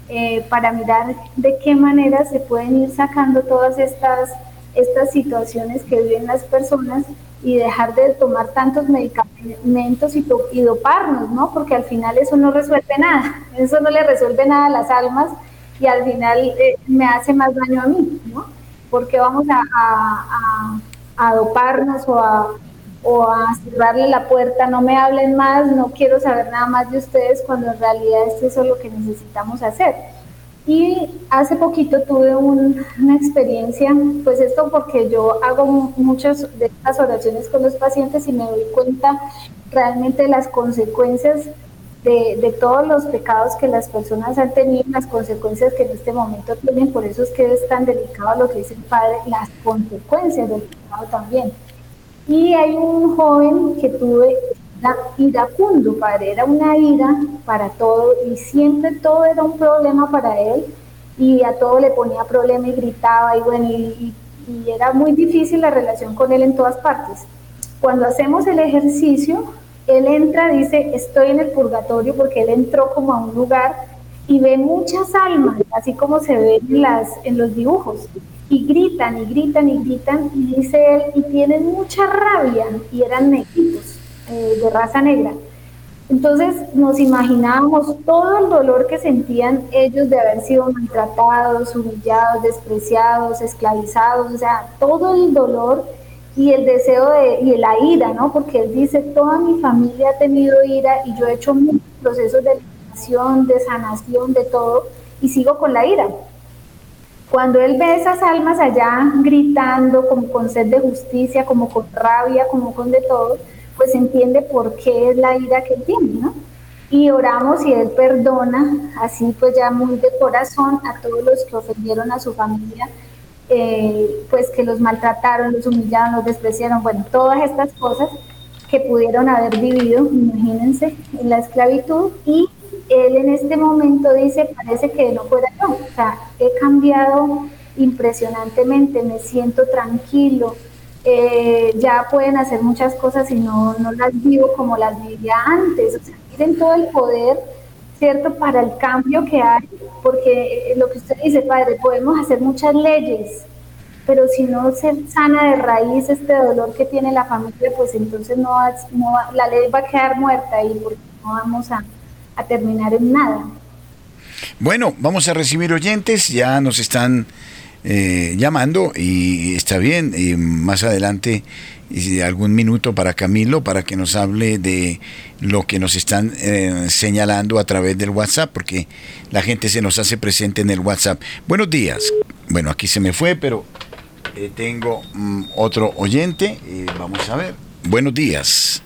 eh, para mirar de qué manera se pueden ir sacando todas estas, estas situaciones que viven las personas y dejar de tomar tantos medicamentos y, doparnos, ¿no? Porque al final eso no resuelve nada, eso no le resuelve nada a las almas y al final eh, me hace más daño a mí, ¿no? Porque vamos a, a, a, doparnos o a, o a cerrarle la puerta, no me hablen más, no quiero saber nada más de ustedes, cuando en realidad es eso lo que necesitamos hacer. Y hace poquito tuve una experiencia, pues esto porque yo hago muchas de estas oraciones con los pacientes y me doy cuenta realmente de las consecuencias de, de, todos los pecados que las personas han tenido, las consecuencias que en este momento tienen, por eso es que es tan delicado lo que dice el Padre, las consecuencias del pecado también. Y hay un joven que tuve iracundo, padre, era una ira para todo y siempre todo era un problema para él y a todo le ponía problema y gritaba y bueno, y, era muy difícil la relación con él en todas partes. Cuando hacemos el ejercicio, él entra, dice, estoy en el purgatorio porque él entró como a un lugar y ve muchas almas, así como se ve en, las, en los dibujos, y gritan y gritan y gritan, y dice él, y tienen mucha rabia, y eran negritos eh, de raza negra. Entonces nos imaginábamos todo el dolor que sentían ellos de haber sido maltratados, humillados, despreciados, esclavizados, o sea, todo el dolor y el deseo de, y la ira, ¿no? Porque él dice, toda mi familia ha tenido ira y yo he hecho muchos procesos de liberación, de sanación, de todo, y sigo con la ira. Cuando él ve esas almas allá gritando como con sed de justicia, como con rabia, como con de todo, pues entiende por qué es la ira que tiene, ¿no? Y oramos y Él perdona, así pues ya muy de corazón, a todos los que ofendieron a su familia, eh, pues que los maltrataron, los humillaron, los despreciaron, bueno, todas estas cosas que pudieron haber vivido, imagínense, en la esclavitud. Y Él en este momento dice, parece que no fuera yo, o sea, he cambiado impresionantemente, me siento tranquilo, eh, ya pueden hacer muchas cosas y no, no las vivo como las vivía antes. O sea, miren todo el poder, ¿cierto?, para el cambio que hay, porque eh, lo que usted dice, padre, podemos hacer muchas leyes, pero si no se sana de raíz este dolor que tiene la familia, pues entonces no, no la ley va a quedar muerta y no vamos a, a terminar en nada. Bueno, vamos a recibir oyentes, ya nos están eh, llamando y está bien. Y más adelante algún minuto para Camilo para que nos hable de lo que nos están eh, señalando a través del WhatsApp, porque la gente se nos hace presente en el WhatsApp. Buenos días. Bueno, aquí se me fue, pero eh, tengo mm, otro oyente. vamos a ver. Buenos días.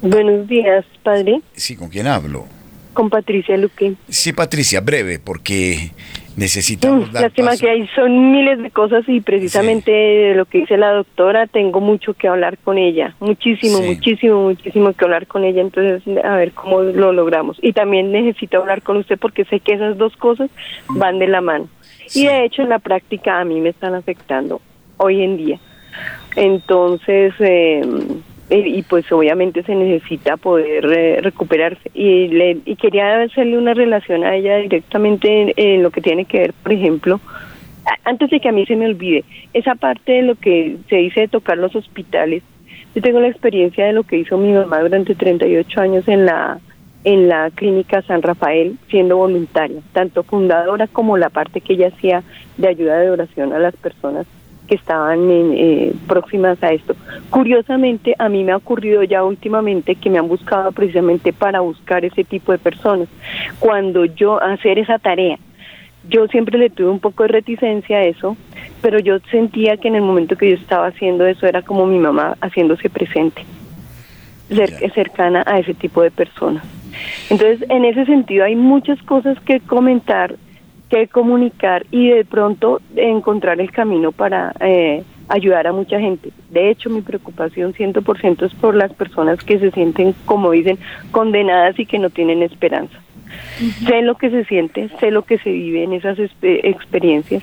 Buenos días, padre. Sí, ¿con quién hablo? Con Patricia Luque. Sí, Patricia, breve, porque necesitamos mm, Lástima que hay son miles de cosas y precisamente de lo que dice la doctora tengo mucho que hablar con ella, muchísimo, muchísimo, muchísimo que hablar con ella, entonces a ver cómo lo logramos. Y también necesito hablar con usted porque sé que esas dos cosas van de la mano. Y de hecho en la práctica a mí me están afectando hoy en día. Entonces, eh, y pues obviamente se necesita poder eh, recuperarse. Y, le, y quería hacerle una relación a ella directamente en, lo que tiene que ver por ejemplo antes de que a mí se me olvide esa parte de lo que se dice de tocar los hospitales. Yo tengo la experiencia de lo que hizo mi mamá durante 38 años en la en la clínica San Rafael siendo voluntaria tanto fundadora como la parte que ella hacía de ayuda de oración a las personas que estaban eh, próximas a esto. Curiosamente, a mí me ha ocurrido ya últimamente que me han buscado precisamente para buscar ese tipo de personas. Cuando yo hacer esa tarea, yo siempre le tuve un poco de reticencia a eso, pero yo sentía que en el momento que yo estaba haciendo eso era como mi mamá haciéndose presente, cercana a ese tipo de personas. Entonces, en ese sentido hay muchas cosas que comentar que comunicar y de pronto encontrar el camino para eh, ayudar a mucha gente. De hecho, mi preocupación 100% es por las personas que se sienten, como dicen, condenadas y que no tienen esperanza. Sé lo que se siente, sé lo que se vive en esas experiencias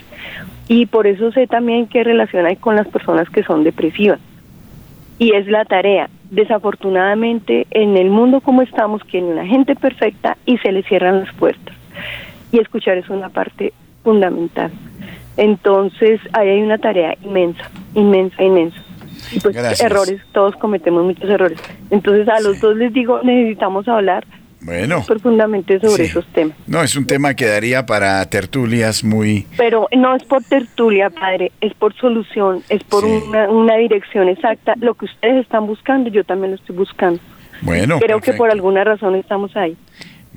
y por eso sé también qué relación hay con las personas que son depresivas. Y es la tarea. Desafortunadamente, en el mundo como estamos, que hay una gente perfecta y se le cierran las puertas y escuchar es una parte fundamental. Entonces, ahí hay una tarea inmensa, inmensa, inmensa. Y pues errores, todos cometemos muchos errores. Entonces, a los dos les digo, necesitamos hablar bueno, profundamente sobre esos temas. No, es un tema que daría para tertulias muy... Pero no es por tertulia, padre, es por solución, es por una, una, dirección exacta. Lo que ustedes están buscando, yo también lo estoy buscando. Bueno, creo que por alguna razón estamos ahí.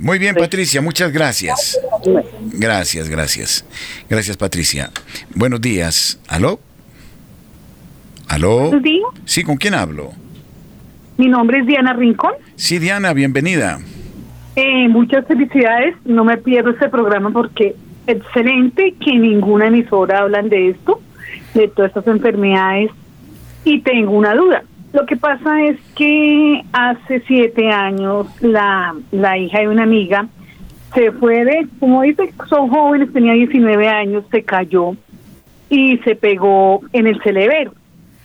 Muy bien, Patricia, muchas gracias. Gracias, gracias. Gracias, Patricia. Buenos días. ¿Aló? ¿Aló? Sí, ¿con quién hablo? Mi nombre es Diana Rincón. Sí, Diana, bienvenida. Eh, muchas felicidades. No me pierdo este programa porque excelente que ninguna emisora hablan de esto, de todas estas enfermedades. Y tengo una duda. Lo que pasa es que hace siete años la, la hija de una amiga se fue de, como dice, son jóvenes, tenía 19 años, se cayó y se pegó en el celebero.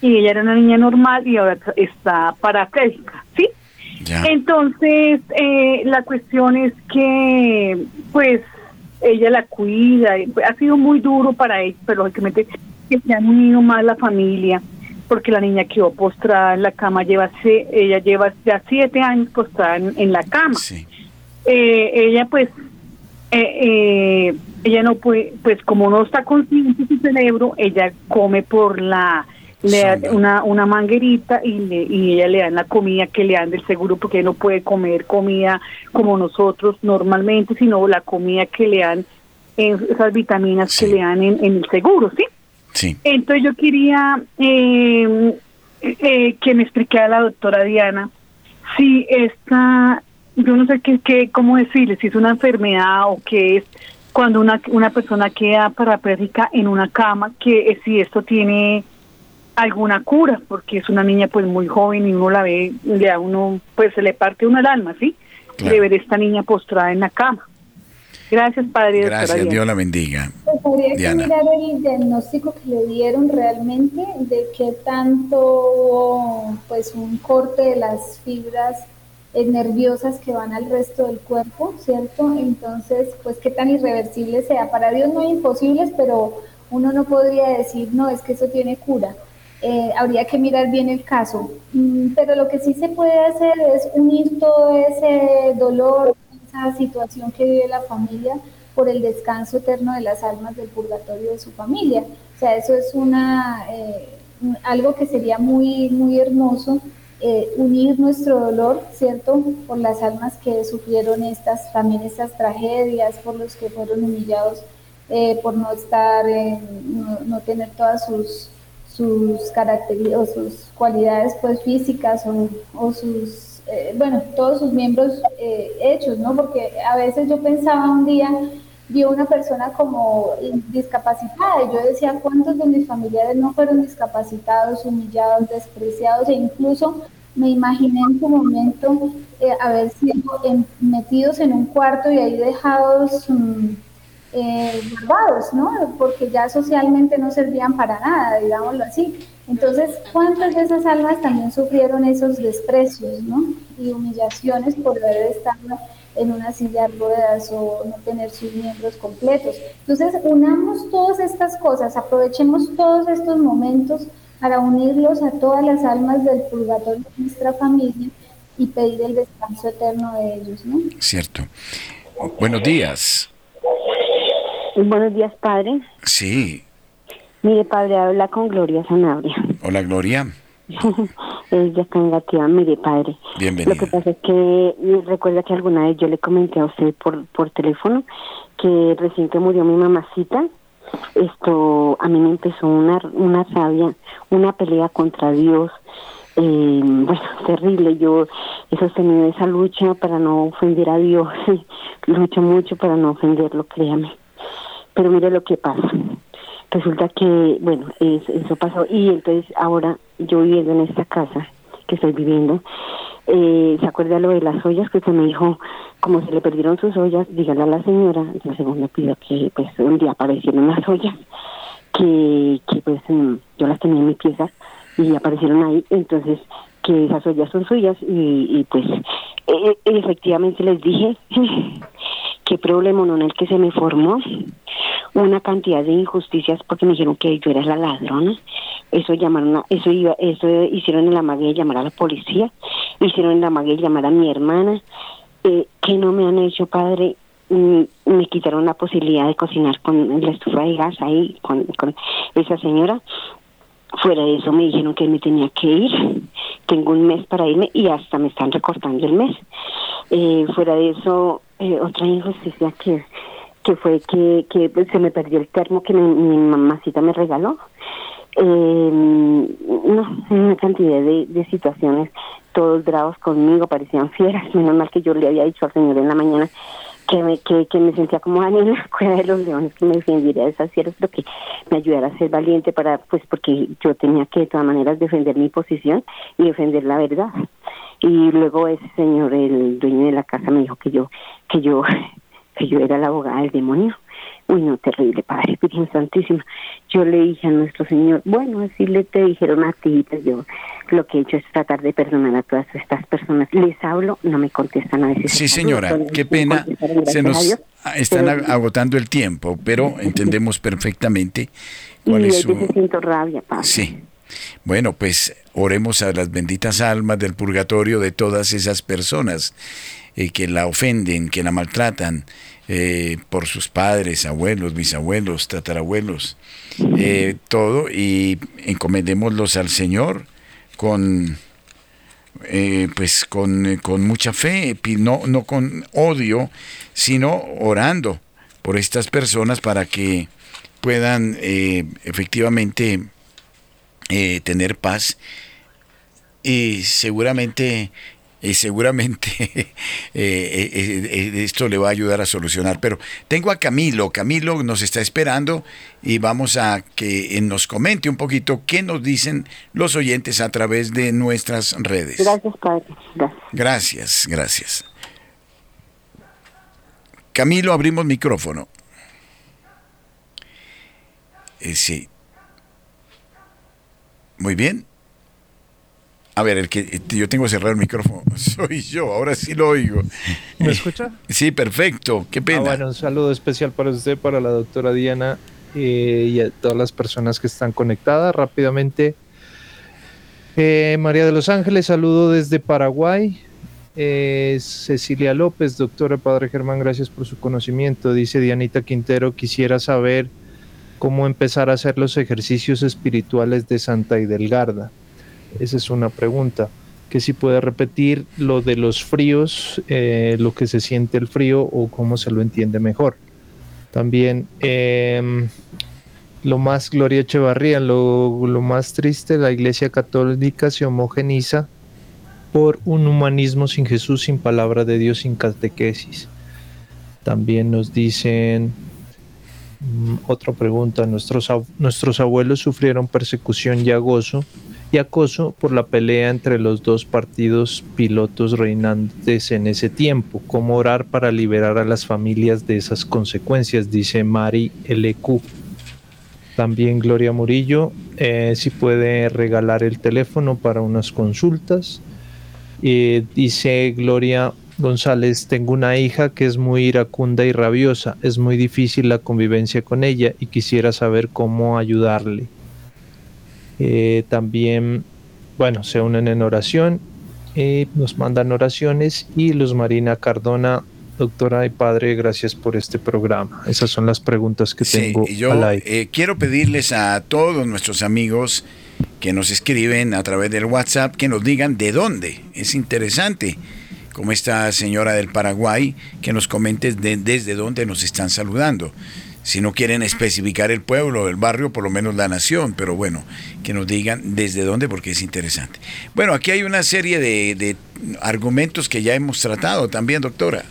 Y ella era una niña normal y ahora está parapléjica, ¿sí? Entonces, eh, la cuestión es que, pues, ella la cuida, ha sido muy duro para ella, pero lógicamente que se han unido más la familia, porque la niña quedó postrada en la cama, lleva ella lleva ya siete años postrada en, la cama. Eh, ella, pues, eh, ella no puede, pues, como no está consciente su cerebro, ella come por la le da una, una manguerita y, le, y ella le dan la comida que le dan del seguro porque no puede comer comida como nosotros normalmente, sino la comida que le dan, esas vitaminas que le dan en, el seguro, ¿sí? Sí. Entonces yo quería eh, eh, que me explicara la doctora Diana si esta, yo no sé qué, qué, cómo decirle, si es una enfermedad o qué es cuando una, una persona queda parapléjica en una cama, que si esto tiene alguna cura, porque es una niña pues muy joven y uno la ve, le a uno, pues se le parte uno el alma, ¿sí? De ver esta niña postrada en la cama. Gracias, Padre. Gracias, Dios la bendiga. Pues habría que mirar el diagnóstico que le dieron realmente, de qué tanto, pues un corte de las fibras nerviosas que van al resto del cuerpo, ¿cierto? Entonces, pues qué tan irreversible sea. Para Dios no hay imposibles, pero uno no podría decir, no, es que eso tiene cura. Eh, habría que mirar bien el caso. Mm, pero lo que sí se puede hacer es unir todo ese dolor, esa situación que vive la familia por el descanso eterno de las almas del purgatorio de su familia. O sea, eso es una eh, algo que sería muy, muy hermoso, eh, unir nuestro dolor, ¿cierto? Por las almas que sufrieron estas, también estas tragedias, por los que fueron humillados, por no estar, no, no tener todas sus sus características o sus cualidades pues físicas o, sus, eh, bueno, todos sus miembros eh, hechos, ¿no? Porque a veces yo pensaba un día, vi una persona como discapacitada y yo decía, ¿cuántos de mis familiares no fueron discapacitados, humillados, despreciados e incluso me imaginé en su momento eh, haber sido metidos en un cuarto y ahí dejados... Mm, eh, guardados, ¿no? Porque ya socialmente no servían para nada, digámoslo así. Entonces, ¿cuántas de esas almas también sufrieron esos desprecios, ¿no? Y humillaciones por haber estado en una silla de ruedas o no tener sus miembros completos. Entonces, unamos todas estas cosas, aprovechemos todos estos momentos para unirlos a todas las almas del purgatorio de nuestra familia y pedir el descanso eterno de ellos, ¿no? Cierto. Buenos días. Buenos días, padre. Sí. Mire, padre, habla con Gloria Sanabria. Hola, Gloria. [laughs] Ella está en mire, padre. Bienvenida. Lo que pasa es que recuerda que alguna vez yo le comenté a usted por, por teléfono que recién que murió mi mamacita, esto a mí me empezó una, una rabia, una pelea contra Dios. Eh, bueno, [laughs] terrible. Yo he sostenido esa lucha para no ofender a Dios. [laughs] Lucho mucho para no ofenderlo, créame. Pero mire lo que pasa. Resulta que, bueno, eso pasó. Y entonces ahora yo viviendo en esta casa que estoy viviendo, eh, ¿se acuerda lo de las ollas que usted me dijo? Como se le perdieron sus ollas, dígale a la señora, yo segundo pido que pues un día aparecieron las ollas, que, que pues yo las tenía en mi pieza y aparecieron ahí, entonces que esas ollas son suyas y, y pues e, e, efectivamente les dije [laughs] qué problema en el que se me formó, una cantidad de injusticias porque me dijeron que yo era la ladrona. Eso llamaron, eso iba, eso hicieron en la magia llamar a la policía, hicieron en la magia llamar a mi hermana, eh, que no me han hecho padre mm, me quitaron la posibilidad de cocinar con la estufa de gas ahí con esa señora fuera de eso me dijeron que me tenía que ir tengo un mes para irme y hasta me están recortando el mes eh, fuera de eso eh, otra injusticia que que fue que, que se me perdió el termo que mi, mamacita me regaló. Eh, no, una cantidad de, de situaciones, todos bravos conmigo, parecían fieras. Menos mal que yo le había dicho al señor en la mañana que me, que, que me sentía como Dani en la cueva de los leones, que me defendiera de esas fieras, pero que me ayudara a ser valiente para, pues porque yo tenía que de todas maneras defender mi posición y defender la verdad. Y luego ese señor, el dueño de la casa, me dijo que yo, que yo que yo era la abogada del demonio. Uy, no, terrible, Padre Virgen Santísima. Yo le dije a nuestro Señor, bueno, así le te dijeron a ti, pues yo lo que he hecho es tratar de perdonar a todas estas personas. Les hablo, no me contestan a veces. Sí, señora, qué pena. Se nos están agotando el tiempo, pero [laughs] entendemos perfectamente cuál es su... siento rabia, Padre. Sí. Bueno, pues oremos a las benditas almas del purgatorio de todas esas personas eh, que la ofenden, que la maltratan eh, por sus padres, abuelos, bisabuelos, tatarabuelos, eh, todo, y encomendémoslos al Señor con, pues con, con, mucha fe, no, no con odio, sino orando por estas personas para que puedan efectivamente tener paz. Y seguramente y seguramente [laughs] eh, eh, eh, esto le va a ayudar a solucionar. Pero tengo a Camilo, Camilo nos está esperando y vamos a que nos comente un poquito qué nos dicen los oyentes a través de nuestras redes. Gracias, Padre. Gracias, gracias. Camilo, abrimos micrófono. sí. Muy bien. A ver, el que eh, yo tengo cerrado el micrófono [laughs] soy yo, ahora sí lo oigo. ¿Me escucha? Sí, perfecto, qué pena. Ah, bueno, un saludo especial para usted, para la doctora Diana eh, y a todas las personas que están conectadas. Rápidamente, eh, María de los Ángeles, saludo desde Paraguay. Cecilia López, doctora Padre Germán, gracias por su conocimiento. Dice Dianita Quintero, quisiera saber cómo empezar a hacer los ejercicios espirituales de Santa Idelgarda. Esa es una pregunta. Que si puede repetir lo de los fríos, eh, lo que se siente el frío o cómo se lo entiende mejor. También em, lo más, Gloria Echevarría, lo, lo más triste, la Iglesia Católica se homogeniza por un humanismo sin Jesús, sin palabra de Dios, sin catequesis. También nos dicen, mm, otra pregunta, nuestros, nuestros abuelos sufrieron persecución y agoso y acoso por la pelea entre los dos partidos pilotos reinantes en ese tiempo. ¿Cómo orar para liberar a las familias de esas consecuencias? Dice Mari LQ. También Gloria Murillo, eh, si puede regalar el teléfono para unas consultas. Eh, dice Gloria González, tengo una hija que es muy iracunda y rabiosa. Es muy difícil la convivencia con ella y quisiera saber cómo ayudarle. Eh, también, bueno, se unen en oración, y nos mandan oraciones y Luz Marina Cardona, doctora y padre, gracias por este programa. Esas son las preguntas que tengo. Yo eh, quiero pedirles a todos nuestros amigos que nos escriben a través del WhatsApp que nos digan de dónde. Es interesante, como esta señora del Paraguay, que nos comente desde dónde nos están saludando si no quieren especificar el pueblo, el barrio, por lo menos la nación, pero bueno, que nos digan desde dónde porque es interesante. Bueno, aquí hay una serie de, argumentos que ya hemos tratado también, doctora.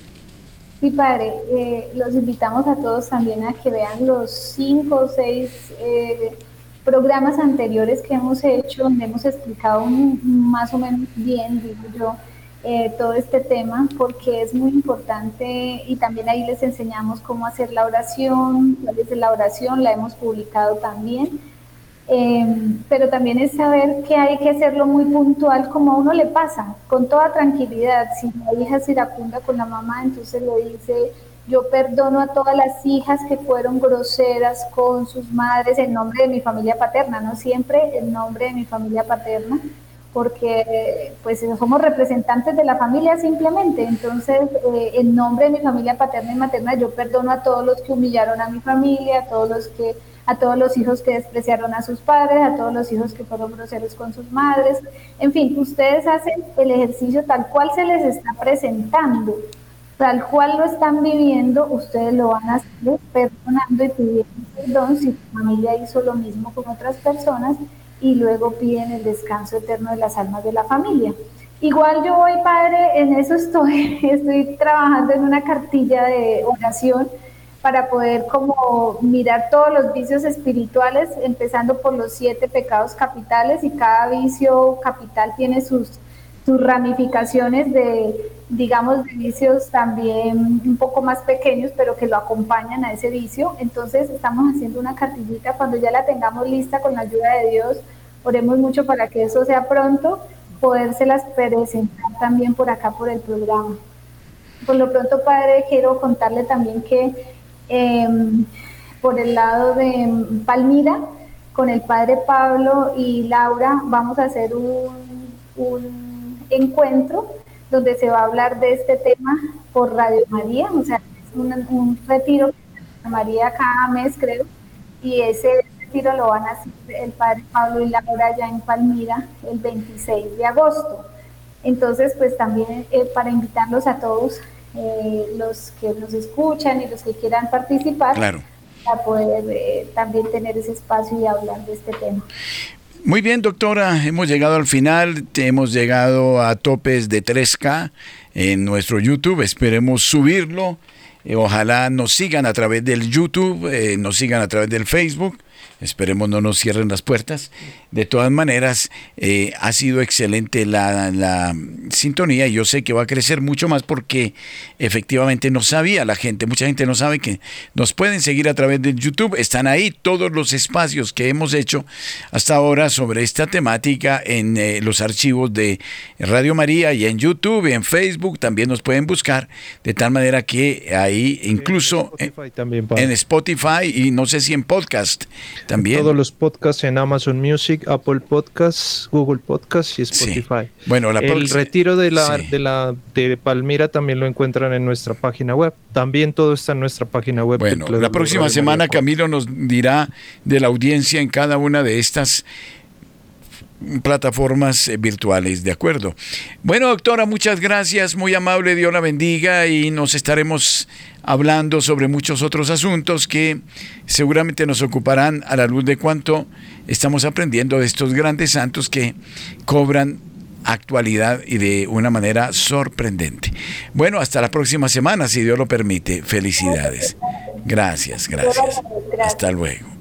Sí, padre, eh, los invitamos a todos también a que vean los cinco o seis eh, programas anteriores que hemos hecho, donde hemos explicado más o menos bien, digo yo, eh, todo este tema porque es muy importante y también ahí les enseñamos cómo hacer la oración, cuál la oración, la hemos publicado también. Em, pero también es saber que hay que hacerlo muy puntual como a uno le pasa, con toda tranquilidad. Si la hija es iracunda con la mamá, entonces le dice, Yo perdono a todas las hijas que fueron groseras con sus madres en nombre de mi familia paterna, no siempre en nombre de mi familia paterna, porque pues somos representantes de la familia simplemente. Entonces, eh, en nombre de mi familia paterna y materna, yo perdono a todos los que humillaron a mi familia, a todos los que a todos los hijos que despreciaron a sus padres, a todos los hijos que fueron groseros con sus madres. En fin, ustedes hacen el ejercicio tal cual se les está presentando, tal cual lo están viviendo, ustedes lo van a hacer perdonando y pidiendo perdón si su familia hizo lo mismo con otras personas y luego piden el descanso eterno de las almas de la familia. Igual yo voy, Padre, en eso estoy, [laughs] estoy trabajando en una cartilla de oración para poder como mirar todos los vicios espirituales, empezando por los siete pecados capitales y cada vicio capital tiene sus, sus ramificaciones de, digamos, de vicios también un poco más pequeños, pero que lo acompañan a ese vicio. Entonces estamos haciendo una cartillita, cuando ya la tengamos lista con la ayuda de Dios, oremos mucho para que eso sea pronto, podérselas presentar también por acá por el programa. Por lo pronto, Padre, quiero contarle también que Em, por el lado de Palmira, con el padre Pablo y Laura, vamos a hacer un, un encuentro donde se va a hablar de este tema por Radio María, o sea, es un, retiro de María cada mes, creo, y ese retiro lo van a hacer el padre Pablo y Laura ya en Palmira el 26 de agosto. Entonces, pues también eh, para invitarlos a todos eh, los que nos escuchan y los que quieran participar para poder eh, también tener ese espacio y hablar de este tema. Muy bien, doctora, hemos llegado al final, hemos llegado a topes de 3K en nuestro YouTube, esperemos subirlo, eh, ojalá nos sigan a través del YouTube, nos sigan a través del Facebook Esperemos no nos cierren las puertas. De todas maneras, eh, ha sido excelente la, la, sintonía y yo sé que va a crecer mucho más porque efectivamente no sabía la gente, mucha gente no sabe que nos pueden seguir a través de YouTube. Están ahí todos los espacios que hemos hecho hasta ahora sobre esta temática en eh, los archivos de Radio María y en YouTube y en Facebook. También nos pueden buscar de tal manera que ahí incluso en Spotify, también, en Spotify y no sé si en podcast todos los podcasts en Amazon Music, Apple Podcasts, Google Podcasts y Spotify. Bueno, el retiro de la, de la de Palmira también lo encuentran en nuestra página web. También todo está en nuestra página web. Bueno, la próxima semana Camilo nos dirá de la audiencia en cada una de estas plataformas eh, virtuales, ¿de acuerdo? Bueno, doctora, muchas gracias, muy amable, Dios la bendiga y nos estaremos hablando sobre muchos otros asuntos que seguramente nos ocuparán a la luz de cuánto estamos aprendiendo de estos grandes santos que cobran actualidad y de una manera sorprendente. Bueno, hasta la próxima semana, si Dios lo permite. Felicidades. Gracias, gracias. Hasta luego.